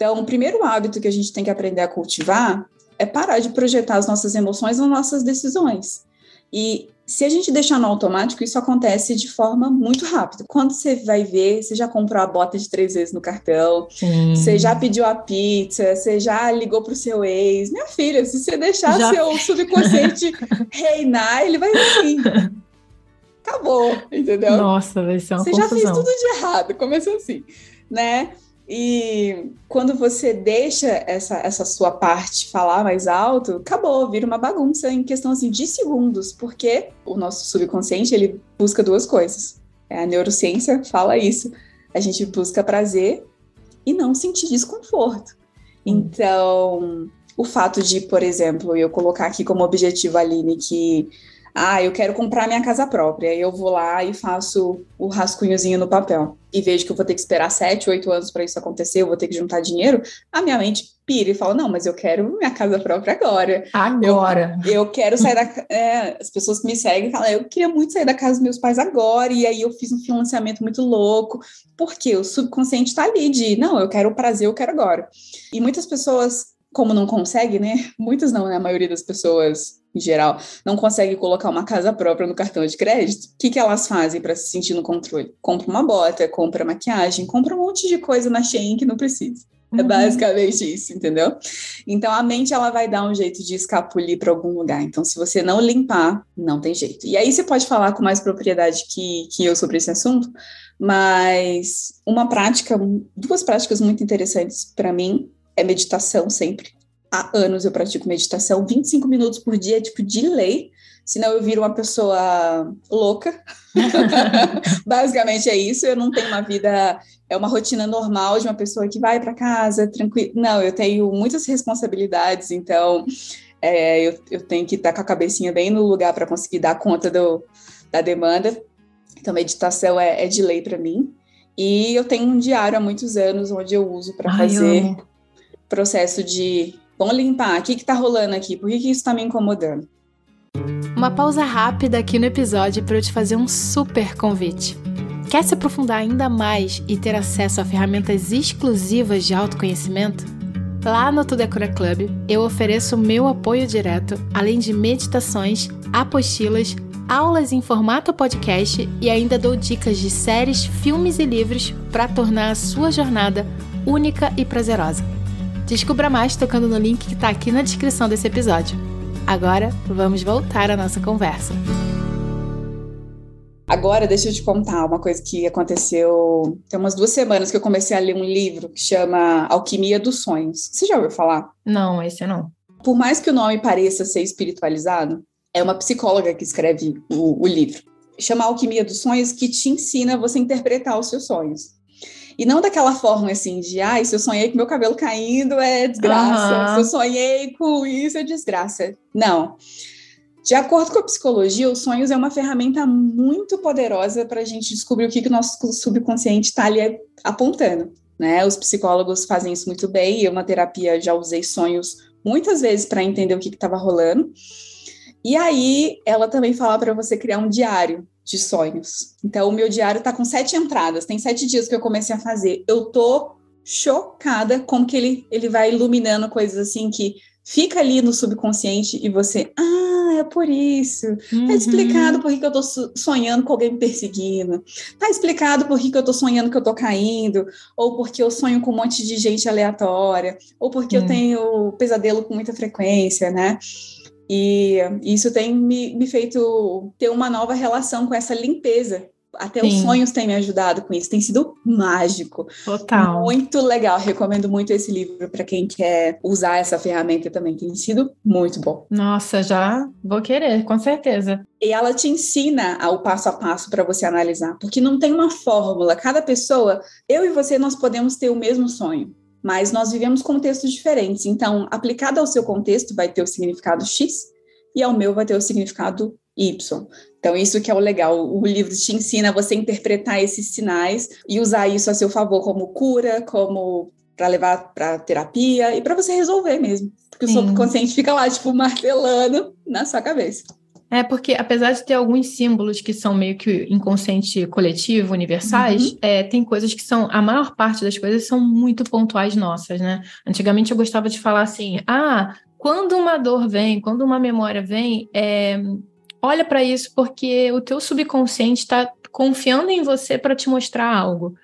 Então, o primeiro hábito que a gente tem que aprender a cultivar é parar de projetar as nossas emoções nas nossas decisões. E se a gente deixar no automático, isso acontece de forma muito rápida. Quando você vai ver, você já comprou a bota de três vezes no cartão, Sim. você já pediu a pizza, você já ligou para o seu ex. Minha filha, se você deixar já... seu subconsciente reinar, ele vai assim. Acabou, entendeu? Nossa, vai ser uma Você confusão. já fez tudo de errado, começou assim, né? E quando você deixa essa, essa sua parte falar mais alto, acabou, vira uma bagunça em questão assim, de segundos, porque o nosso subconsciente ele busca duas coisas. É, a neurociência fala isso. A gente busca prazer e não sentir desconforto. Então, o fato de, por exemplo, eu colocar aqui como objetivo, Aline, que Ah, eu quero comprar minha casa própria. Eu vou lá e faço o rascunhozinho no papel. E vejo que eu vou ter que esperar sete, oito anos para isso acontecer, eu vou ter que juntar dinheiro. A minha mente pira e fala: Não, mas eu quero minha casa própria agora. Agora. Eu, eu quero sair da. É, as pessoas que me seguem falam: Eu queria muito sair da casa dos meus pais agora. E aí eu fiz um financiamento muito louco. Porque o subconsciente está ali de: Não, eu quero o prazer, eu quero agora. E muitas pessoas como não consegue, né? Muitas não, né? A maioria das pessoas, em geral, não consegue colocar uma casa própria no cartão de crédito. O que, que elas fazem para se sentir no controle? Compra uma bota, compra maquiagem, compra um monte de coisa na Shein que não precisa. É uhum. basicamente isso, entendeu? Então a mente ela vai dar um jeito de escapulir para algum lugar. Então, se você não limpar, não tem jeito. E aí você pode falar com mais propriedade que, que eu sobre esse assunto, mas uma prática, duas práticas muito interessantes para mim é meditação sempre. Há anos eu pratico meditação, 25 minutos por dia, tipo, de lei, senão eu viro uma pessoa louca. Basicamente é isso, eu não tenho uma vida, é uma rotina normal de uma pessoa que vai para casa, tranquilo. Não, eu tenho muitas responsabilidades, então é, eu, eu tenho que estar com a cabecinha bem no lugar para conseguir dar conta do, da demanda. Então, meditação é, é de lei para mim. E eu tenho um diário há muitos anos onde eu uso para fazer processo de vamos limpar, o que está rolando aqui, por que, que isso está me incomodando? Uma pausa rápida aqui no episódio para eu te fazer um super convite. Quer se aprofundar ainda mais e ter acesso a ferramentas exclusivas de autoconhecimento? Lá no Tudo é Club, eu ofereço meu apoio direto, além de meditações, apostilas, aulas em formato podcast e ainda dou dicas de séries, filmes e livros para tornar a sua jornada única e prazerosa. Descubra mais tocando no link que está aqui na descrição desse episódio. Agora, vamos voltar à nossa conversa. Agora, deixa eu te contar uma coisa que aconteceu. Tem umas duas semanas que eu comecei a ler um livro que chama Alquimia dos Sonhos. Você já ouviu falar? Não, esse não. Por mais que o nome pareça ser espiritualizado, é uma psicóloga que escreve o, o livro. Chama Alquimia dos Sonhos, que te ensina você a interpretar os seus sonhos. E não daquela forma assim de, ai, ah, se eu sonhei com meu cabelo caindo é desgraça, uhum. se eu sonhei com isso é desgraça. Não. De acordo com a psicologia, os sonhos é uma ferramenta muito poderosa para a gente descobrir o que, que o nosso subconsciente está ali apontando. Né? Os psicólogos fazem isso muito bem. Eu, na terapia, já usei sonhos muitas vezes para entender o que estava rolando. E aí, ela também fala para você criar um diário de sonhos. Então, o meu diário está com sete entradas. Tem sete dias que eu comecei a fazer. Eu tô chocada como que ele, ele vai iluminando coisas assim que fica ali no subconsciente e você, ah, é por isso. Tá uhum. Tá explicado por que, que eu tô sonhando com alguém me perseguindo. Tá explicado por que, que eu tô sonhando que eu tô caindo. Ou porque eu sonho com um monte de gente aleatória. Ou porque uhum. eu tenho pesadelo com muita frequência, né? E isso tem me, me feito ter uma nova relação com essa limpeza até Sim. os sonhos têm me ajudado com isso, tem sido mágico. Total. Muito legal, recomendo muito esse livro para quem quer usar essa ferramenta também, tem sido muito bom. Nossa, já vou querer, com certeza. E ela te ensina o passo a passo para você analisar, porque não tem uma fórmula, cada pessoa, eu e você, nós podemos ter o mesmo sonho mas nós vivemos contextos diferentes. Então, aplicado ao seu contexto, vai ter o significado X e ao meu vai ter o significado Y. Então, isso que é o legal. O livro te ensina a você interpretar esses sinais e usar isso a seu favor como cura, como para levar para terapia e para você resolver mesmo. Porque Sim. o subconsciente fica lá, tipo, martelando na sua cabeça. É, porque apesar de ter alguns símbolos que são meio que inconsciente coletivo, universais, uhum. é, tem coisas que são, a maior parte das coisas são muito pontuais nossas, né? Antigamente eu gostava de falar assim, ah, quando uma dor vem, quando uma memória vem, é, olha para isso porque o teu subconsciente está confiando em você para te mostrar algo.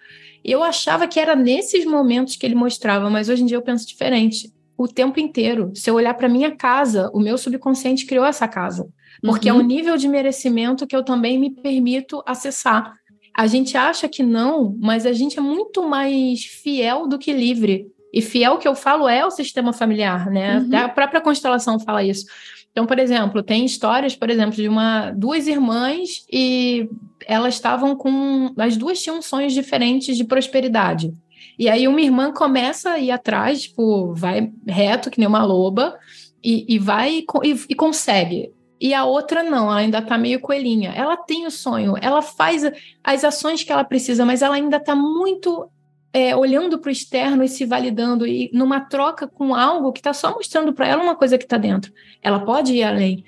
Eu achava que era nesses momentos que ele mostrava, mas hoje em dia eu penso diferente. O tempo inteiro. Se eu olhar para minha casa, o meu subconsciente criou essa casa porque uhum. é um nível de merecimento que eu também me permito acessar. A gente acha que não, mas a gente é muito mais fiel do que livre. E fiel que eu falo é o sistema familiar, né? Uhum. A própria constelação fala isso. Então, por exemplo, tem histórias, por exemplo, de uma duas irmãs e elas estavam com as duas tinham sonhos diferentes de prosperidade. E aí uma irmã começa a ir atrás, tipo, vai reto que nem uma loba e, e vai e, e consegue e a outra não, ela ainda está meio coelhinha. Ela tem o sonho, ela faz as ações que ela precisa, mas ela ainda está muito é, olhando para o externo e se validando e numa troca com algo que está só mostrando para ela uma coisa que está dentro. Ela pode ir além.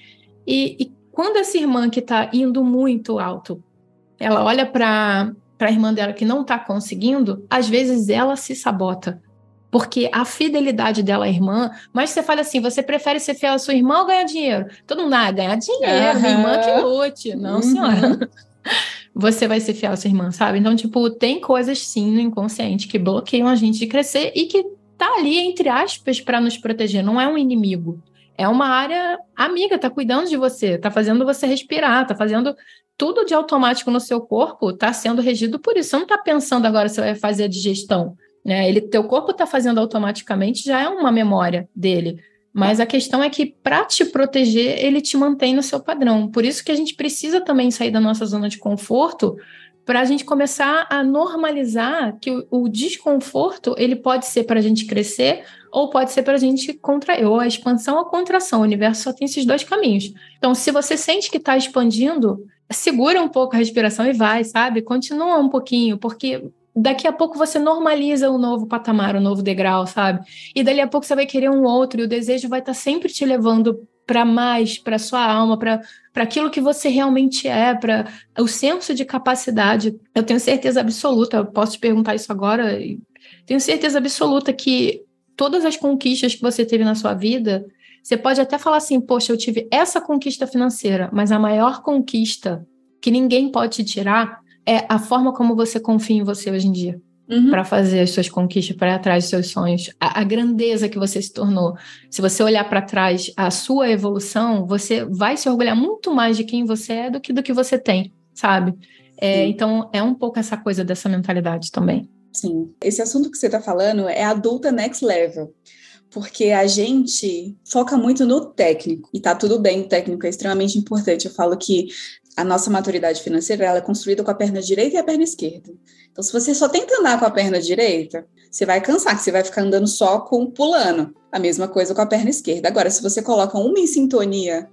E, e quando essa irmã que está indo muito alto, ela olha para a irmã dela que não está conseguindo, às vezes ela se sabota porque a fidelidade dela à irmã, mas você fala assim, você prefere ser fiel à sua irmã ou ganhar dinheiro? Todo mundo, ah, ganhar dinheiro, uhum. minha irmã que lute. Não, uhum. senhora. Você vai ser fiel à sua irmã, sabe? Então, tipo, tem coisas sim no inconsciente que bloqueiam a gente de crescer e que tá ali, entre aspas, para nos proteger. Não é um inimigo. É uma área amiga, tá cuidando de você, tá fazendo você respirar, tá fazendo tudo de automático no seu corpo, tá sendo regido por isso. Você não tá pensando agora se vai fazer a digestão né? Ele, teu corpo está fazendo automaticamente, já é uma memória dele. Mas a questão é que, para te proteger, ele te mantém no seu padrão. Por isso que a gente precisa também sair da nossa zona de conforto para a gente começar a normalizar que o, o desconforto ele pode ser para a gente crescer ou pode ser para a gente contrair, ou a expansão ou a contração. O universo só tem esses dois caminhos. Então, se você sente que está expandindo, segura um pouco a respiração e vai, sabe? Continua um pouquinho, porque daqui a pouco você normaliza o novo patamar, o novo degrau, sabe? E dali a pouco você vai querer um outro e o desejo vai estar tá sempre te levando para mais, para sua alma, para aquilo que você realmente é, para o senso de capacidade. Eu tenho certeza absoluta, eu posso te perguntar isso agora, tenho certeza absoluta que todas as conquistas que você teve na sua vida, você pode até falar assim, poxa, eu tive essa conquista financeira, mas a maior conquista que ninguém pode te tirar é a forma como você confia em você hoje em dia. Uhum. Para fazer as suas conquistas, para ir atrás dos seus sonhos, a, a, grandeza que você se tornou. Se você olhar para trás a sua evolução, você vai se orgulhar muito mais de quem você é do que do que você tem, sabe? É, então, é um pouco essa coisa dessa mentalidade também. Sim. Esse assunto que você está falando é adulta next level porque a gente foca muito no técnico, e tá tudo bem, o técnico é extremamente importante. Eu falo que a nossa maturidade financeira ela é construída com a perna direita e a perna esquerda. Então, se você só tenta andar com a perna direita, você vai cansar, que você vai ficar andando só com pulando. A mesma coisa com a perna esquerda. Agora, se você coloca uma em sintonia,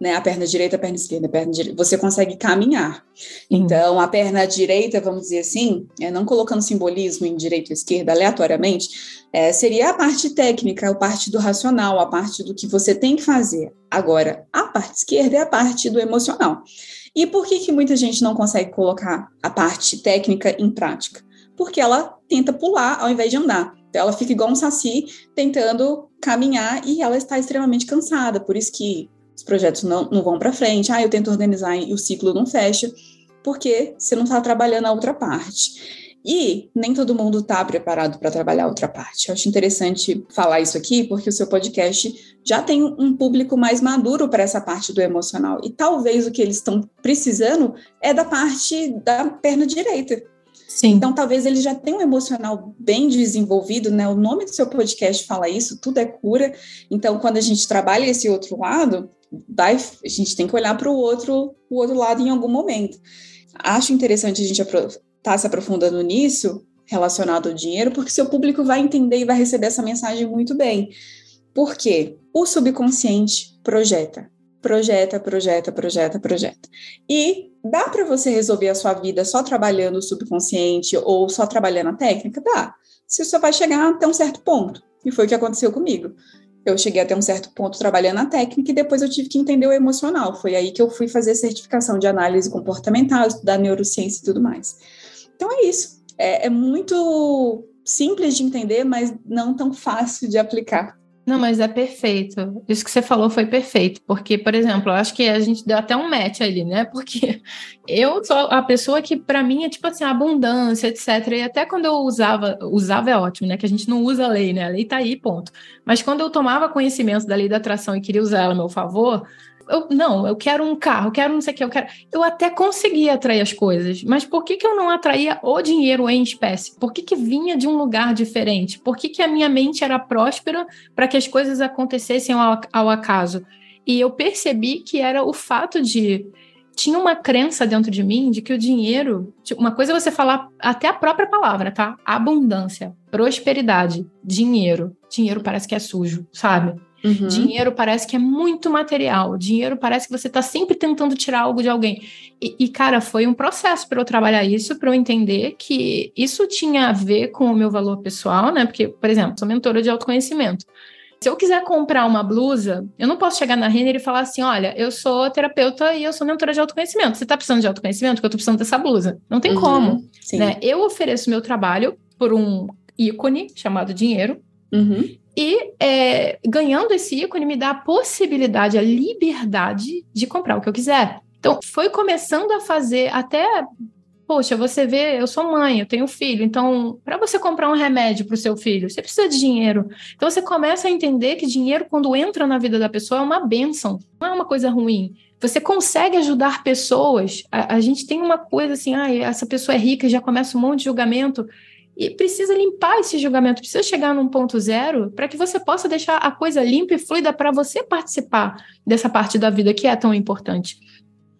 né, a perna direita, a perna esquerda, a perna direita, você consegue caminhar. Então, a perna direita, vamos dizer assim, é, não colocando simbolismo em direita ou esquerda aleatoriamente, é, seria a parte técnica, a parte do racional, a parte do que você tem que fazer. Agora, a parte esquerda é a parte do emocional. E por que, que muita gente não consegue colocar a parte técnica em prática? Porque ela tenta pular ao invés de andar. Então, ela fica igual um saci tentando caminhar e ela está extremamente cansada. Por isso que os projetos não, não vão para frente. Ah, eu tento organizar e o ciclo não fecha, porque você não está trabalhando a outra parte. E nem todo mundo está preparado para trabalhar outra parte. Eu acho interessante falar isso aqui, porque o seu podcast já tem um público mais maduro para essa parte do emocional. E talvez o que eles estão precisando é da parte da perna direita. Sim. Então, talvez eles já tenham um emocional bem desenvolvido, né? O nome do seu podcast fala isso, tudo é cura. Então, quando a gente trabalha esse outro lado, vai, a gente tem que olhar para o outro, o outro lado em algum momento. Acho interessante a gente está se aprofundando nisso, relacionado ao dinheiro, porque seu público vai entender e vai receber essa mensagem muito bem. Por quê? O subconsciente projeta, projeta, projeta, projeta, projeta. E dá para você resolver a sua vida só trabalhando o subconsciente ou só trabalhando a técnica? Dá. Você só vai chegar até um certo ponto. E foi o que aconteceu comigo. Eu cheguei até um certo ponto trabalhando a técnica e depois eu tive que entender o emocional. Foi aí que eu fui fazer certificação de análise comportamental, estudar neurociência e tudo mais. Então é isso. É, é muito simples de entender, mas não tão fácil de aplicar. Não, mas é perfeito. Isso que você falou foi perfeito. Porque, por exemplo, eu acho que a gente deu até um match ali, né? Porque eu sou a pessoa que, para mim, é tipo assim, abundância, etc. E até quando eu usava, usava é ótimo, né? Que a gente não usa a lei, né? A lei tá aí, ponto. Mas quando eu tomava conhecimento da lei da atração e queria usar ela a meu favor, eu, não, eu quero um carro, eu quero não sei o que, eu quero. Eu até conseguia atrair as coisas, mas por que, que eu não atraía o dinheiro em espécie? Por que, que vinha de um lugar diferente? Por que, que a minha mente era próspera para que as coisas acontecessem ao, ao acaso? E eu percebi que era o fato de tinha uma crença dentro de mim de que o dinheiro, uma coisa é você falar até a própria palavra, tá? Abundância, prosperidade, dinheiro. Dinheiro parece que é sujo, sabe? Uhum. Dinheiro parece que é muito material. Dinheiro parece que você está sempre tentando tirar algo de alguém. E, e cara, foi um processo para eu trabalhar isso, para eu entender que isso tinha a ver com o meu valor pessoal, né? Porque, por exemplo, sou mentora de autoconhecimento. Se eu quiser comprar uma blusa, eu não posso chegar na Renner e falar assim: olha, eu sou terapeuta e eu sou mentora de autoconhecimento. Você está precisando de autoconhecimento? Porque eu estou precisando dessa blusa. Não tem uhum, como. Né? Eu ofereço meu trabalho por um ícone chamado dinheiro. Uhum. E é, ganhando esse ícone me dá a possibilidade, a liberdade de comprar o que eu quiser. Então, foi começando a fazer até Poxa, você vê, eu sou mãe, eu tenho filho, então, para você comprar um remédio para o seu filho, você precisa de dinheiro. Então, você começa a entender que dinheiro, quando entra na vida da pessoa, é uma benção, não é uma coisa ruim. Você consegue ajudar pessoas. A, a gente tem uma coisa assim, ah, essa pessoa é rica, já começa um monte de julgamento. E precisa limpar esse julgamento, precisa chegar num ponto zero para que você possa deixar a coisa limpa e fluida para você participar dessa parte da vida que é tão importante.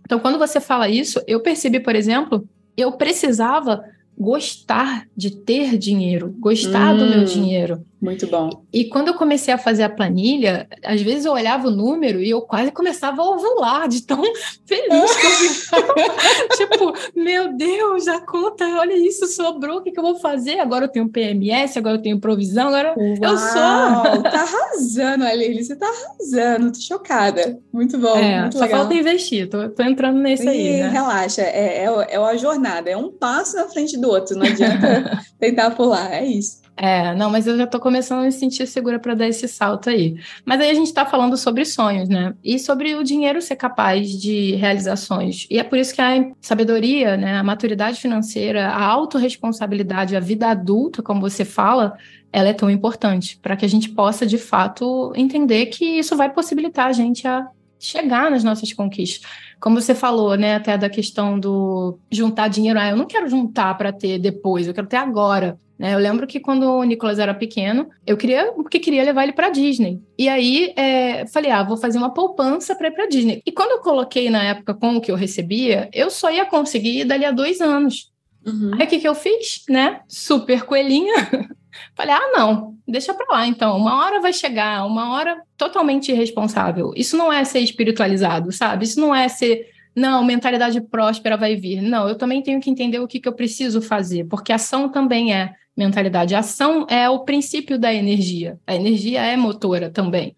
Então, quando você fala isso, eu percebi, por exemplo, eu precisava gostar de ter dinheiro, gostar hum, do meu hum, dinheiro. Muito bom. E quando eu comecei a fazer a planilha, às vezes eu olhava o número e eu quase começava a ovular de tão feliz que eu ficava. tipo, meu Deus, a conta, olha isso, sobrou, o que, que eu vou fazer? Agora eu tenho PMS, agora eu tenho provisão, agora Uau, eu sou. tá arrasando, Aline, você tá arrasando, tô chocada. Muito bom, é, muito só legal. falta investir, tô, tô entrando nesse e, aí. Né? Relaxa, é, é, é a jornada, é um passo na frente do outro, não adianta tentar pular, é isso. É, não, mas eu já estou começando a me sentir segura para dar esse salto aí. Mas aí a gente está falando sobre sonhos, né? E sobre o dinheiro ser capaz de realizações. E é por isso que a sabedoria, né, a maturidade financeira, a autorresponsabilidade, a vida adulta, como você fala, ela é tão importante para que a gente possa, de fato, entender que isso vai possibilitar a gente a chegar nas nossas conquistas. Como você falou, né, até da questão do juntar dinheiro, ah, eu não quero juntar para ter depois, eu quero ter agora. Né? Eu lembro que quando o Nicolas era pequeno, eu queria, porque queria levar ele para Disney. E aí é, falei, ah, vou fazer uma poupança para ir para Disney. E quando eu coloquei na época com o que eu recebia, eu só ia conseguir dali a dois anos. Uhum. Aí o que, que eu fiz, né? Super coelhinha. Falei, ah, não, deixa para lá então. Uma hora vai chegar, uma hora totalmente irresponsável. Isso não é ser espiritualizado, sabe? Isso não é ser não, mentalidade próspera vai vir. Não, eu também tenho que entender o que, que eu preciso fazer, porque ação também é mentalidade. A ação é o princípio da energia. A energia é motora também.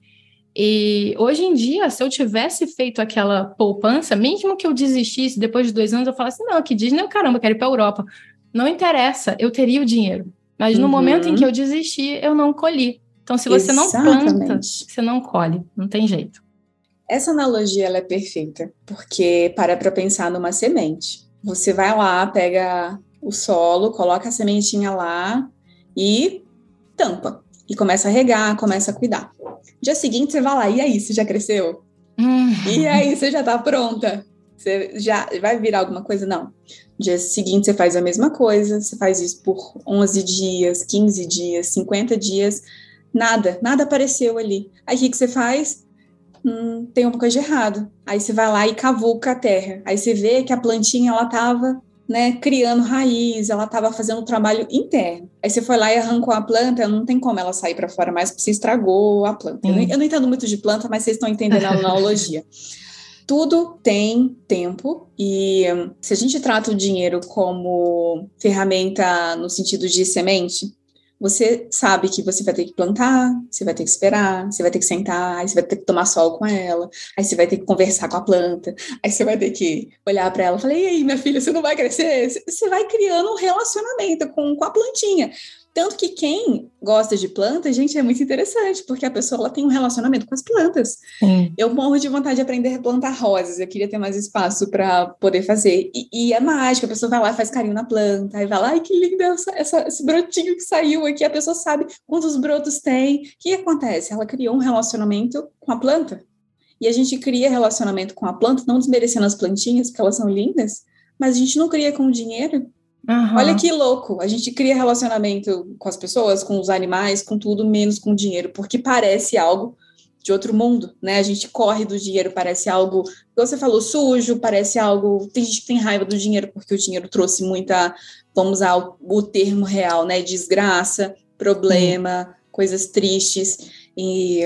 E hoje em dia, se eu tivesse feito aquela poupança, mesmo que eu desistisse depois de dois anos, eu falasse: não, que Disney, caramba, quero ir para a Europa. Não interessa, eu teria o dinheiro. Mas no uhum. momento em que eu desisti, eu não colhi. Então, se você Exatamente. não planta, você não colhe, não tem jeito. Essa analogia ela é perfeita, porque para para pensar numa semente. Você vai lá, pega o solo, coloca a sementinha lá e tampa. E começa a regar, começa a cuidar. Dia seguinte você vai lá, e aí, você já cresceu? Hum. E aí, você já tá pronta? Você já vai virar alguma coisa? Não. Dia seguinte você faz a mesma coisa, você faz isso por 11 dias, 15 dias, 50 dias, nada, nada apareceu ali. Aí o que, que você faz? Hum, tem uma coisa de errado. Aí você vai lá e cavuca a terra. Aí você vê que a plantinha ela tava né, criando raiz, ela estava fazendo um trabalho interno. Aí você foi lá e arrancou a planta, não tem como ela sair para fora mais, porque você estragou a planta. Eu não, eu, não, entendo muito de planta, mas vocês estão entendendo a analogia. Tudo tem tempo e se a gente trata o dinheiro como ferramenta no sentido de semente, você sabe que você vai ter que plantar, você vai ter que esperar, você vai ter que sentar, aí você vai ter que tomar sol com ela, aí você vai ter que conversar com a planta, aí você vai ter que olhar para ela e falar: e aí, minha filha, você não vai crescer? Você vai criando um relacionamento com, com a plantinha. Tanto que quem gosta de plantas, gente, é muito interessante, porque a pessoa ela tem um relacionamento com as plantas. Sim. Eu morro de vontade de aprender a plantar rosas, eu queria ter mais espaço para poder fazer. E, e, é mágico, a pessoa vai lá e faz carinho na planta, aí vai lá, ai que linda essa, essa, esse brotinho que saiu aqui, a pessoa sabe quantos brotos tem. O que acontece? Ela criou um relacionamento com a planta. E a gente cria relacionamento com a planta, não desmerecendo as plantinhas, porque elas são lindas, mas a gente não cria com o dinheiro. Uhum. Olha que louco, a gente cria relacionamento com as pessoas, com os animais, com tudo, menos com dinheiro, porque parece algo de outro mundo, né? A gente corre do dinheiro, parece algo, você falou, sujo, parece algo. Tem gente que tem raiva do dinheiro porque o dinheiro trouxe muita, vamos usar o, o termo real, né? Desgraça, problema, coisas tristes. E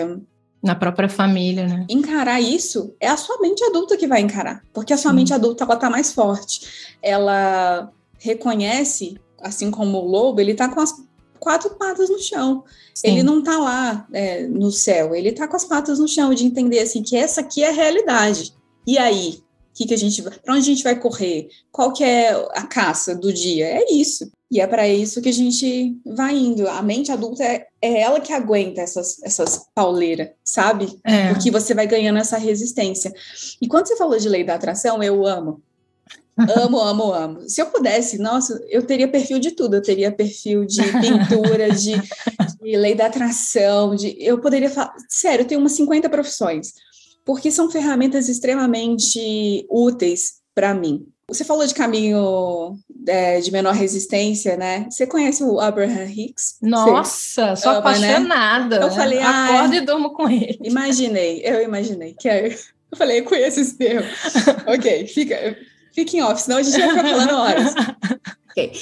Na própria família, né? Encarar isso é a sua mente adulta que vai encarar, porque a sua Sim. mente adulta ela tá mais forte. Ela reconhece, assim como o lobo, ele tá com as quatro patas no chão. Sim. Ele não tá lá é, no céu, ele tá com as patas no chão de entender assim que essa aqui é a realidade. E aí, que, que a gente para onde a gente vai correr? Qual que é a caça do dia? É isso. E é para isso que a gente vai indo. A mente adulta é, é ela que aguenta essas, essas pauleiras, sabe? É. Porque você vai ganhando essa resistência. E quando você falou de lei da atração, eu amo. Amo, amo, amo. Se eu pudesse, nossa, eu teria perfil de tudo. Eu teria perfil de pintura, de, de lei da atração, de eu poderia falar. Sério, eu tenho umas 50 profissões, porque são ferramentas extremamente úteis para mim. Você falou de caminho é, de menor resistência, né? Você conhece o Abraham Hicks? Nossa, Você sou ama, apaixonada. Né? Eu falei, ah, acordo e durmo com ele. Imaginei, eu imaginei. Que é, eu falei, eu conheço esse termo. ok, fica, fica em off, senão a gente vai ficar falando horas. ok.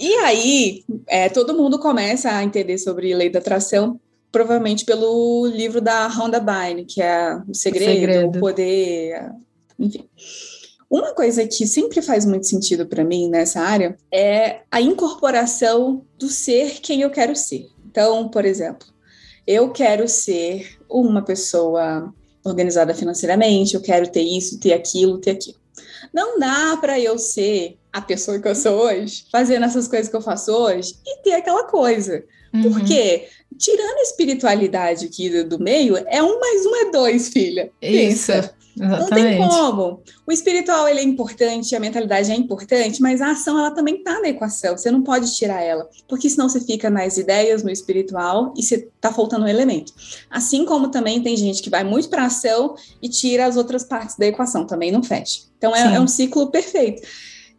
E aí, é, todo mundo começa a entender sobre lei da atração, provavelmente pelo livro da Rhonda Byrne, que é O Segredo, o, Segredo. o Poder, enfim. Uma coisa que sempre faz muito sentido para mim nessa área é a incorporação do ser quem eu quero ser. Então, por exemplo, eu quero ser uma pessoa organizada financeiramente, eu quero ter isso, ter aquilo, ter aquilo. Não dá para eu ser a pessoa que eu sou hoje, fazendo essas coisas que eu faço hoje e ter aquela coisa. Uhum. Porque, tirando a espiritualidade aqui do, do, meio, é um mais um é dois, filha. Isso. Pensa. Exatamente. Não tem como. O espiritual ele é importante, a mentalidade é importante, mas a ação ela também está na equação. Você não pode tirar ela, porque senão você fica nas ideias, no espiritual e você está faltando um elemento. Assim como também tem gente que vai muito para ação e tira as outras partes da equação, também não fecha. Então é, é um ciclo perfeito.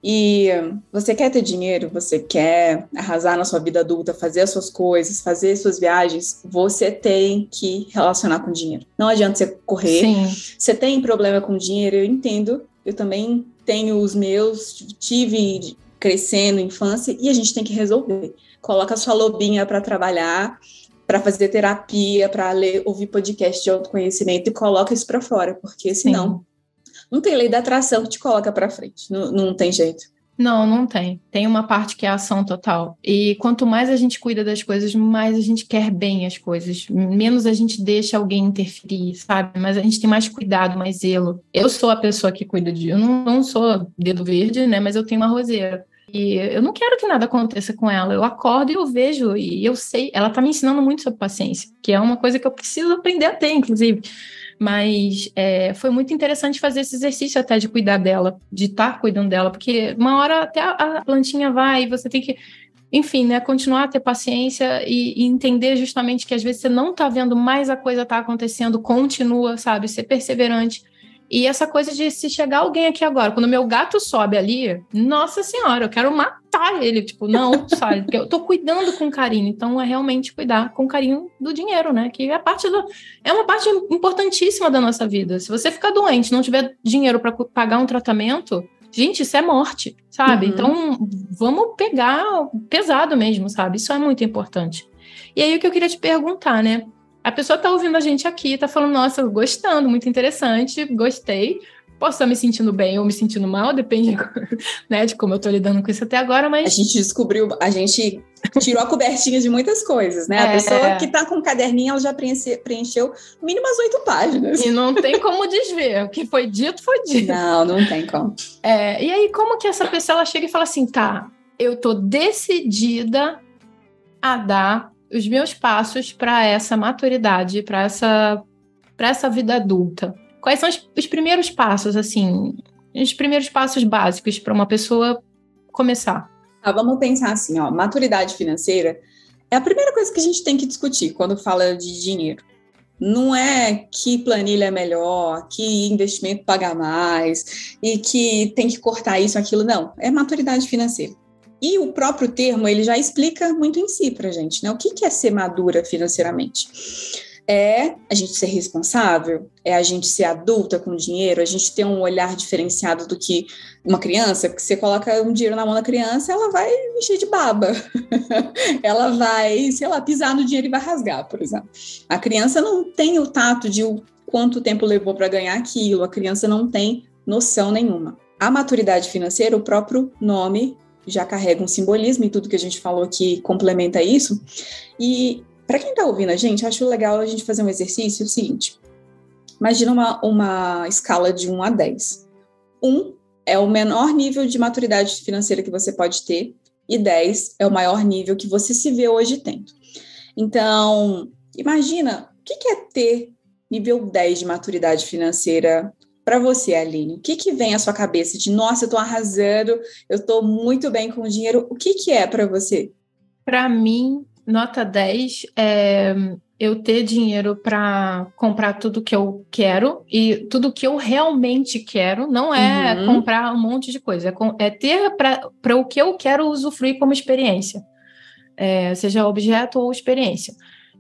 E você quer ter dinheiro, você quer arrasar na sua vida adulta, fazer as suas coisas, fazer as suas viagens, você tem que relacionar com dinheiro. Não adianta você correr. Sim. Você tem problema com dinheiro, eu entendo. Eu também tenho os meus, tive crescendo, infância, e a gente tem que resolver. Coloca a sua lobinha para trabalhar, para fazer terapia, para ler, ouvir podcast de autoconhecimento e coloca isso para fora, porque senão Sim não tem lei da atração que te coloca para frente, não, não tem jeito. Não, não tem. Tem uma parte que é ação total. E quanto mais a gente cuida das coisas, mais a gente quer bem as coisas. Menos a gente deixa alguém interferir, sabe? Mas a gente tem mais cuidado, mais zelo. Eu sou a pessoa que cuida de. Eu não, não sou dedo verde, né? Mas eu tenho uma roseira. E eu não quero que nada aconteça com ela. Eu acordo e eu vejo, e eu sei. Ela tá me ensinando muito sobre paciência, que é uma coisa que eu preciso aprender a ter, inclusive. Mas é, foi muito interessante fazer esse exercício até de cuidar dela, de estar cuidando dela, porque uma hora até a, plantinha vai você tem que enfim, né, continuar a ter paciência e, e, entender justamente que às vezes você não está vendo, mais a coisa está acontecendo, continua, sabe, ser perseverante. E essa coisa de se chegar alguém aqui agora, quando meu gato sobe ali, nossa senhora, eu quero matar ele. Tipo, não, sabe? Porque eu tô cuidando com carinho. Então é realmente cuidar com carinho do dinheiro, né? Que é parte do. É uma parte importantíssima da nossa vida. Se você ficar doente, não tiver dinheiro para pagar um tratamento, gente, isso é morte, sabe? Uhum. Então vamos pegar pesado mesmo, sabe? Isso é muito importante. E aí o que eu queria te perguntar, né? A pessoa está ouvindo a gente aqui, está falando, nossa, gostando, muito interessante, gostei. Posso estar me sentindo bem ou me sentindo mal, depende né, de como eu estou lidando com isso até agora, mas. A gente descobriu, a gente tirou a cobertinha de muitas coisas, né? É, a pessoa que está com um caderninho, ela já preenche, preencheu mínimo as oito páginas. E não tem como desver. O que foi dito, foi dito. Não, não tem como. É, e aí, como que essa pessoa ela chega e fala assim, tá, eu tô decidida a dar os meus passos para essa maturidade, para essa, essa vida adulta? Quais são os, os primeiros passos, assim, os primeiros passos básicos para uma pessoa começar? Ah, vamos pensar assim, ó, maturidade financeira é a primeira coisa que a gente tem que discutir quando fala de dinheiro. Não é que planilha é melhor, que investimento paga mais e que tem que cortar isso, aquilo, não. É maturidade financeira. E o próprio termo, ele já explica muito em si para gente, né? O que, que é ser madura financeiramente? é a gente ser responsável, é a gente ser adulta com dinheiro, a gente ter um olhar diferenciado do que uma criança, porque você coloca um dinheiro na mão da criança, ela vai mexer de baba. ela vai, sei lá, pisar no dinheiro e vai rasgar, por exemplo. A criança não tem o tato de o quanto tempo levou para ganhar aquilo, a criança não tem noção nenhuma. A maturidade financeira, o próprio nome já carrega um simbolismo e tudo que a gente falou aqui complementa isso. E para quem está ouvindo a gente, acho legal a gente fazer um exercício o seguinte. Imagina uma, uma escala de 1 a 10. 1 é o menor nível de maturidade financeira que você pode ter, e 10 é o maior nível que você se vê hoje tendo. Então, imagina o que é ter nível 10 de maturidade financeira para você, Aline? O que, que vem à sua cabeça de, nossa, eu estou arrasando, eu estou muito bem com o dinheiro? O que, que é para você? Para mim, Nota 10 é eu ter dinheiro para comprar tudo que eu quero e tudo que eu realmente quero, não é uhum. comprar um monte de coisa, é, é ter para o que eu quero usufruir como experiência, é, seja objeto ou experiência.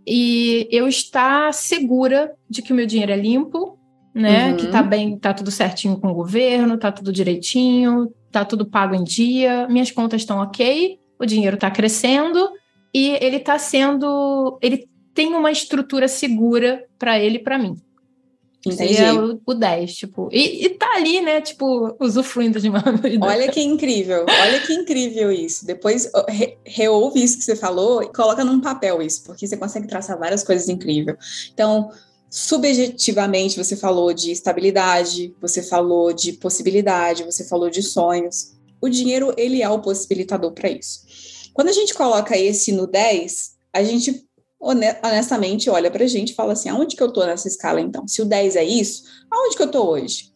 E eu estar segura de que o meu dinheiro é limpo, né? Uhum. Que tá bem, tá tudo certinho com o governo, tá tudo direitinho, tá tudo pago em dia, minhas contas estão ok, o dinheiro está crescendo e ele está sendo. Ele tem uma estrutura segura para ele e para mim. Entendi. É o, o 10, tipo. E, e tá ali, né? Tipo, usufruindo de uma vida. Olha que incrível, olha que incrível isso. Depois re, reouve isso que você falou e coloca num papel isso, porque você consegue traçar várias coisas incríveis. Então, subjetivamente, você falou de estabilidade, você falou de possibilidade, você falou de sonhos. O dinheiro, ele é o possibilitador para isso. Quando a gente coloca esse no 10, a gente honestamente olha para a gente e fala assim: aonde que eu estou nessa escala então? Se o 10 é isso, aonde que eu estou hoje?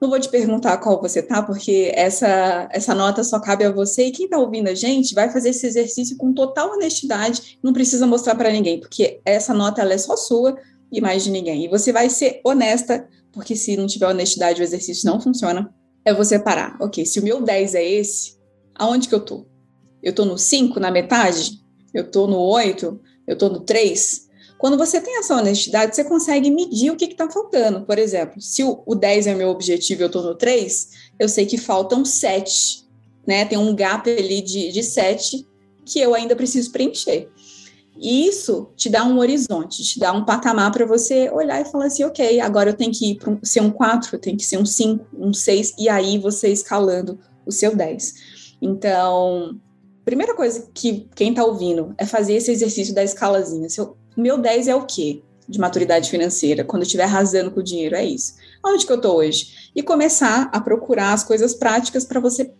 Não vou te perguntar qual você tá, porque essa, essa nota só cabe a você e quem está ouvindo a gente vai fazer esse exercício com total honestidade, não precisa mostrar para ninguém, porque essa nota ela é só sua e mais de ninguém. E você vai ser honesta, porque se não tiver honestidade o exercício não funciona. É você parar. OK, se o meu 10 é esse, aonde que eu tô? Eu estou no 5, na metade? Eu estou no 8? Eu estou no 3? Quando você tem essa honestidade, você consegue medir o que está faltando. Por exemplo, se o, o 10 é o meu objetivo e eu estou no 3, eu sei que faltam 7. Né? Tem um gap ali de, de 7 que eu ainda preciso preencher. E isso te dá um horizonte, te dá um patamar para você olhar e falar assim, ok, agora eu tenho que ir para um, ser um 4, eu tenho que ser um 5, um 6, e aí você escalando o seu 10. Então, primeira coisa que quem está ouvindo é fazer esse exercício da escalazinha. Se eu, meu 10 é o quê? De maturidade financeira, quando eu estiver arrasando com o dinheiro, é isso. Onde que eu estou hoje? E começar a procurar as coisas práticas para você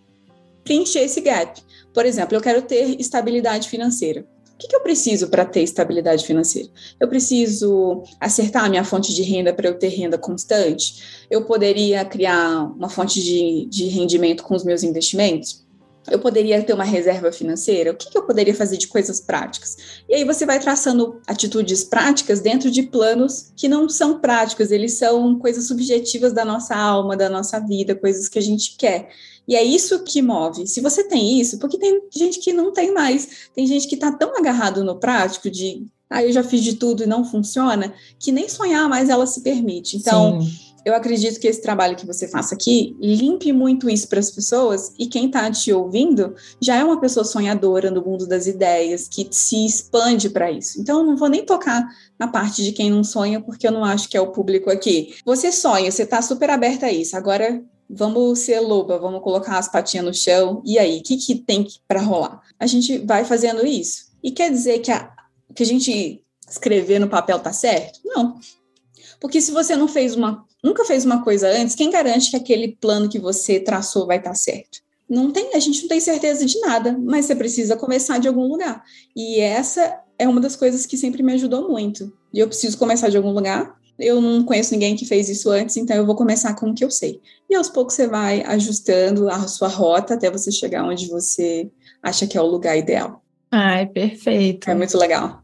preencher esse gap. Por exemplo, eu quero ter estabilidade financeira. O que, que eu preciso para ter estabilidade financeira? Eu preciso acertar a minha fonte de renda para eu ter renda constante? Eu poderia criar uma fonte de, de rendimento com os meus investimentos? Eu poderia ter uma reserva financeira? O que, que, eu poderia fazer de coisas práticas? E aí você vai traçando atitudes práticas dentro de planos que não são práticos, eles são coisas subjetivas da nossa alma, da nossa vida, coisas que a gente quer. E é isso que move. Se você tem isso, porque tem gente que não tem mais, tem gente que está tão agarrado no prático de, ah, eu já fiz de tudo e não funciona, que nem sonhar mais ela se permite. Então. Sim eu acredito que esse trabalho que você faça aqui limpe muito isso para as pessoas e quem está te ouvindo já é uma pessoa sonhadora no mundo das ideias, que se expande para isso. Então, eu não vou nem tocar na parte de quem não sonha, porque eu não acho que é o público aqui. Você sonha, você está super aberta a isso. Agora, vamos ser loba, vamos colocar as patinhas no chão. E aí, o que, que tem para rolar? A gente vai fazendo isso. E quer dizer que a, que a gente escrever no papel tá certo? Não. Porque se você não fez uma nunca fez uma coisa antes, quem garante que aquele plano que você traçou vai estar certo? Não tem, a gente não tem certeza de nada, mas você precisa começar de algum lugar. E essa é uma das coisas que sempre me ajudou muito. E eu preciso começar de algum lugar. Eu não conheço ninguém que fez isso antes, então eu vou começar com o que eu sei. E aos poucos você vai ajustando a sua rota até você chegar onde você acha que é o lugar ideal. Ai, perfeito. É muito legal.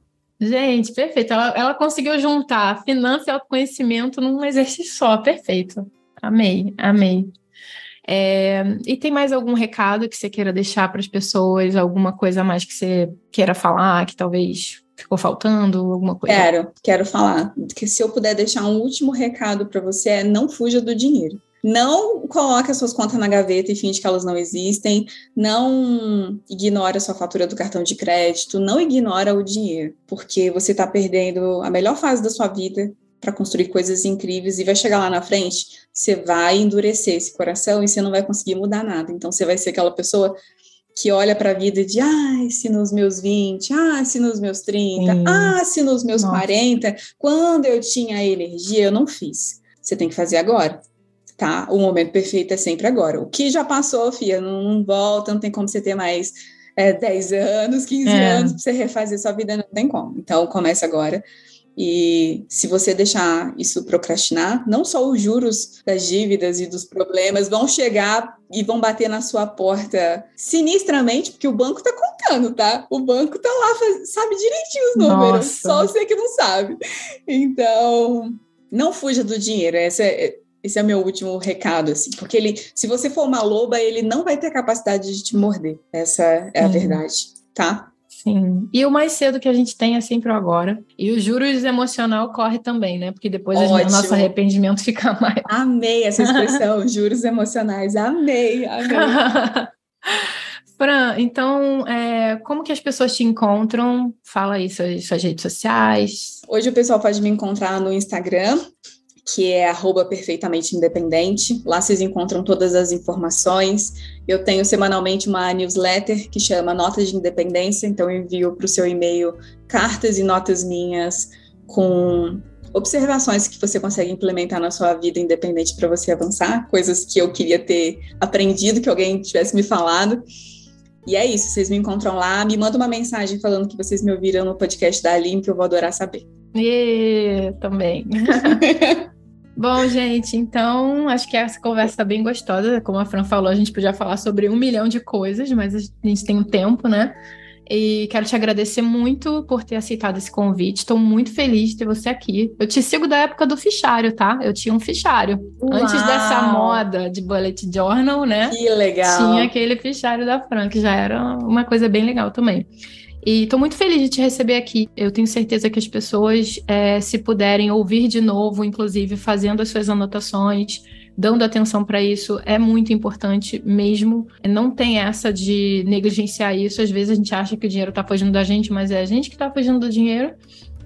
Gente, perfeito. Ela, ela conseguiu juntar finança e autoconhecimento num exercício só. Perfeito. Amei, amei. É, e tem mais algum recado que você queira deixar para as pessoas? Alguma coisa a mais que você queira falar, que talvez ficou faltando, alguma coisa? Quero, quero falar. Que se eu puder deixar um último recado para você é não fuja do dinheiro. Não coloque as suas contas na gaveta e finge que elas não existem. Não ignore a sua fatura do cartão de crédito. Não ignora o dinheiro, porque você está perdendo a melhor fase da sua vida para construir coisas incríveis e vai chegar lá na frente, você vai endurecer esse coração e você não vai conseguir mudar nada. Então você vai ser aquela pessoa que olha para a vida de, ah, se nos meus 20, ah, se nos meus 30, Sim. ah, se nos meus Nossa. 40, quando eu tinha energia, eu não fiz. Você tem que fazer agora tá? O momento perfeito é sempre agora. O que já passou, Fia, não, não volta, não tem como você ter mais é, 10 anos, 15 é. anos para você refazer sua vida, não tem como. Então, começa agora. E se você deixar isso procrastinar, não só os juros das dívidas e dos problemas vão chegar e vão bater na sua porta sinistramente, porque o banco tá contando, tá? O banco tá lá, faz, sabe direitinho os números, Nossa. só você que não sabe. Então, não fuja do dinheiro. Essa é, esse é meu último recado, assim, porque ele, se você for uma loba, ele não vai ter capacidade de te morder. Essa é a verdade, tá? Sim. E o mais cedo que a gente tem é sempre o agora. E o juros emocional corre também, né? Porque depois o nosso arrependimento fica mais. Amei essa expressão, juros emocionais. Amei, amei. Fran, então, é, como que as pessoas te encontram? Fala aí suas, suas redes sociais. Hoje o pessoal pode me encontrar no Instagram, que é arroba perfeitamente independente. Lá vocês encontram todas as informações. Eu tenho semanalmente uma newsletter que chama Notas de Independência, então eu envio para o seu e-mail cartas e notas minhas com observações que você consegue implementar na sua vida independente para você avançar, coisas que eu queria ter aprendido, que alguém tivesse me falado. E é isso, vocês me encontram lá, me manda uma mensagem falando que vocês me ouviram no podcast da Aline, que eu vou adorar saber. E também. Bom, gente, então acho que essa conversa está bem gostosa. Como a Fran falou, a gente podia falar sobre um milhão de coisas, mas a gente tem um tempo, né? E quero te agradecer muito por ter aceitado esse convite. Estou muito feliz de ter você aqui. Eu te sigo da época do fichário, tá? Eu tinha um fichário. Uau. Antes dessa moda de bullet journal, né? Que legal. Tinha aquele fichário da Fran, que já era uma coisa bem legal também. E estou muito feliz de te receber aqui. Eu tenho certeza que as pessoas, é, se puderem ouvir de novo, inclusive fazendo as suas anotações, dando atenção para isso, é muito importante mesmo. Não tem essa de negligenciar isso. Às vezes a gente acha que o dinheiro está fugindo da gente, mas é a gente que está fugindo do dinheiro.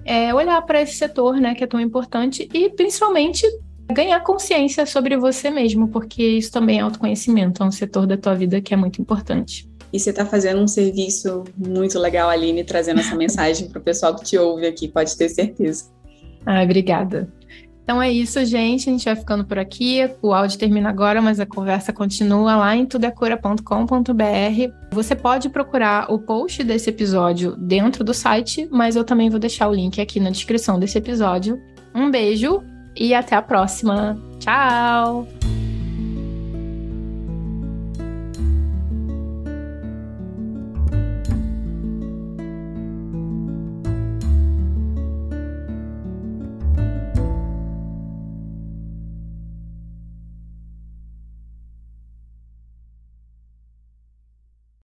É olhar para esse setor, né, que é tão importante e principalmente ganhar consciência sobre você mesmo, porque isso também é autoconhecimento, é um setor da tua vida que é muito importante. E você está fazendo um serviço muito legal, Aline, trazendo essa mensagem para o pessoal que te ouve aqui, pode ter certeza. Ah, obrigada. Então é isso, gente. A gente vai ficando por aqui. O áudio termina agora, mas a conversa continua lá em tudecura.com.br. Você pode procurar o post desse episódio dentro do site, mas eu também vou deixar o link aqui na descrição desse episódio. Um beijo e até a próxima. Tchau!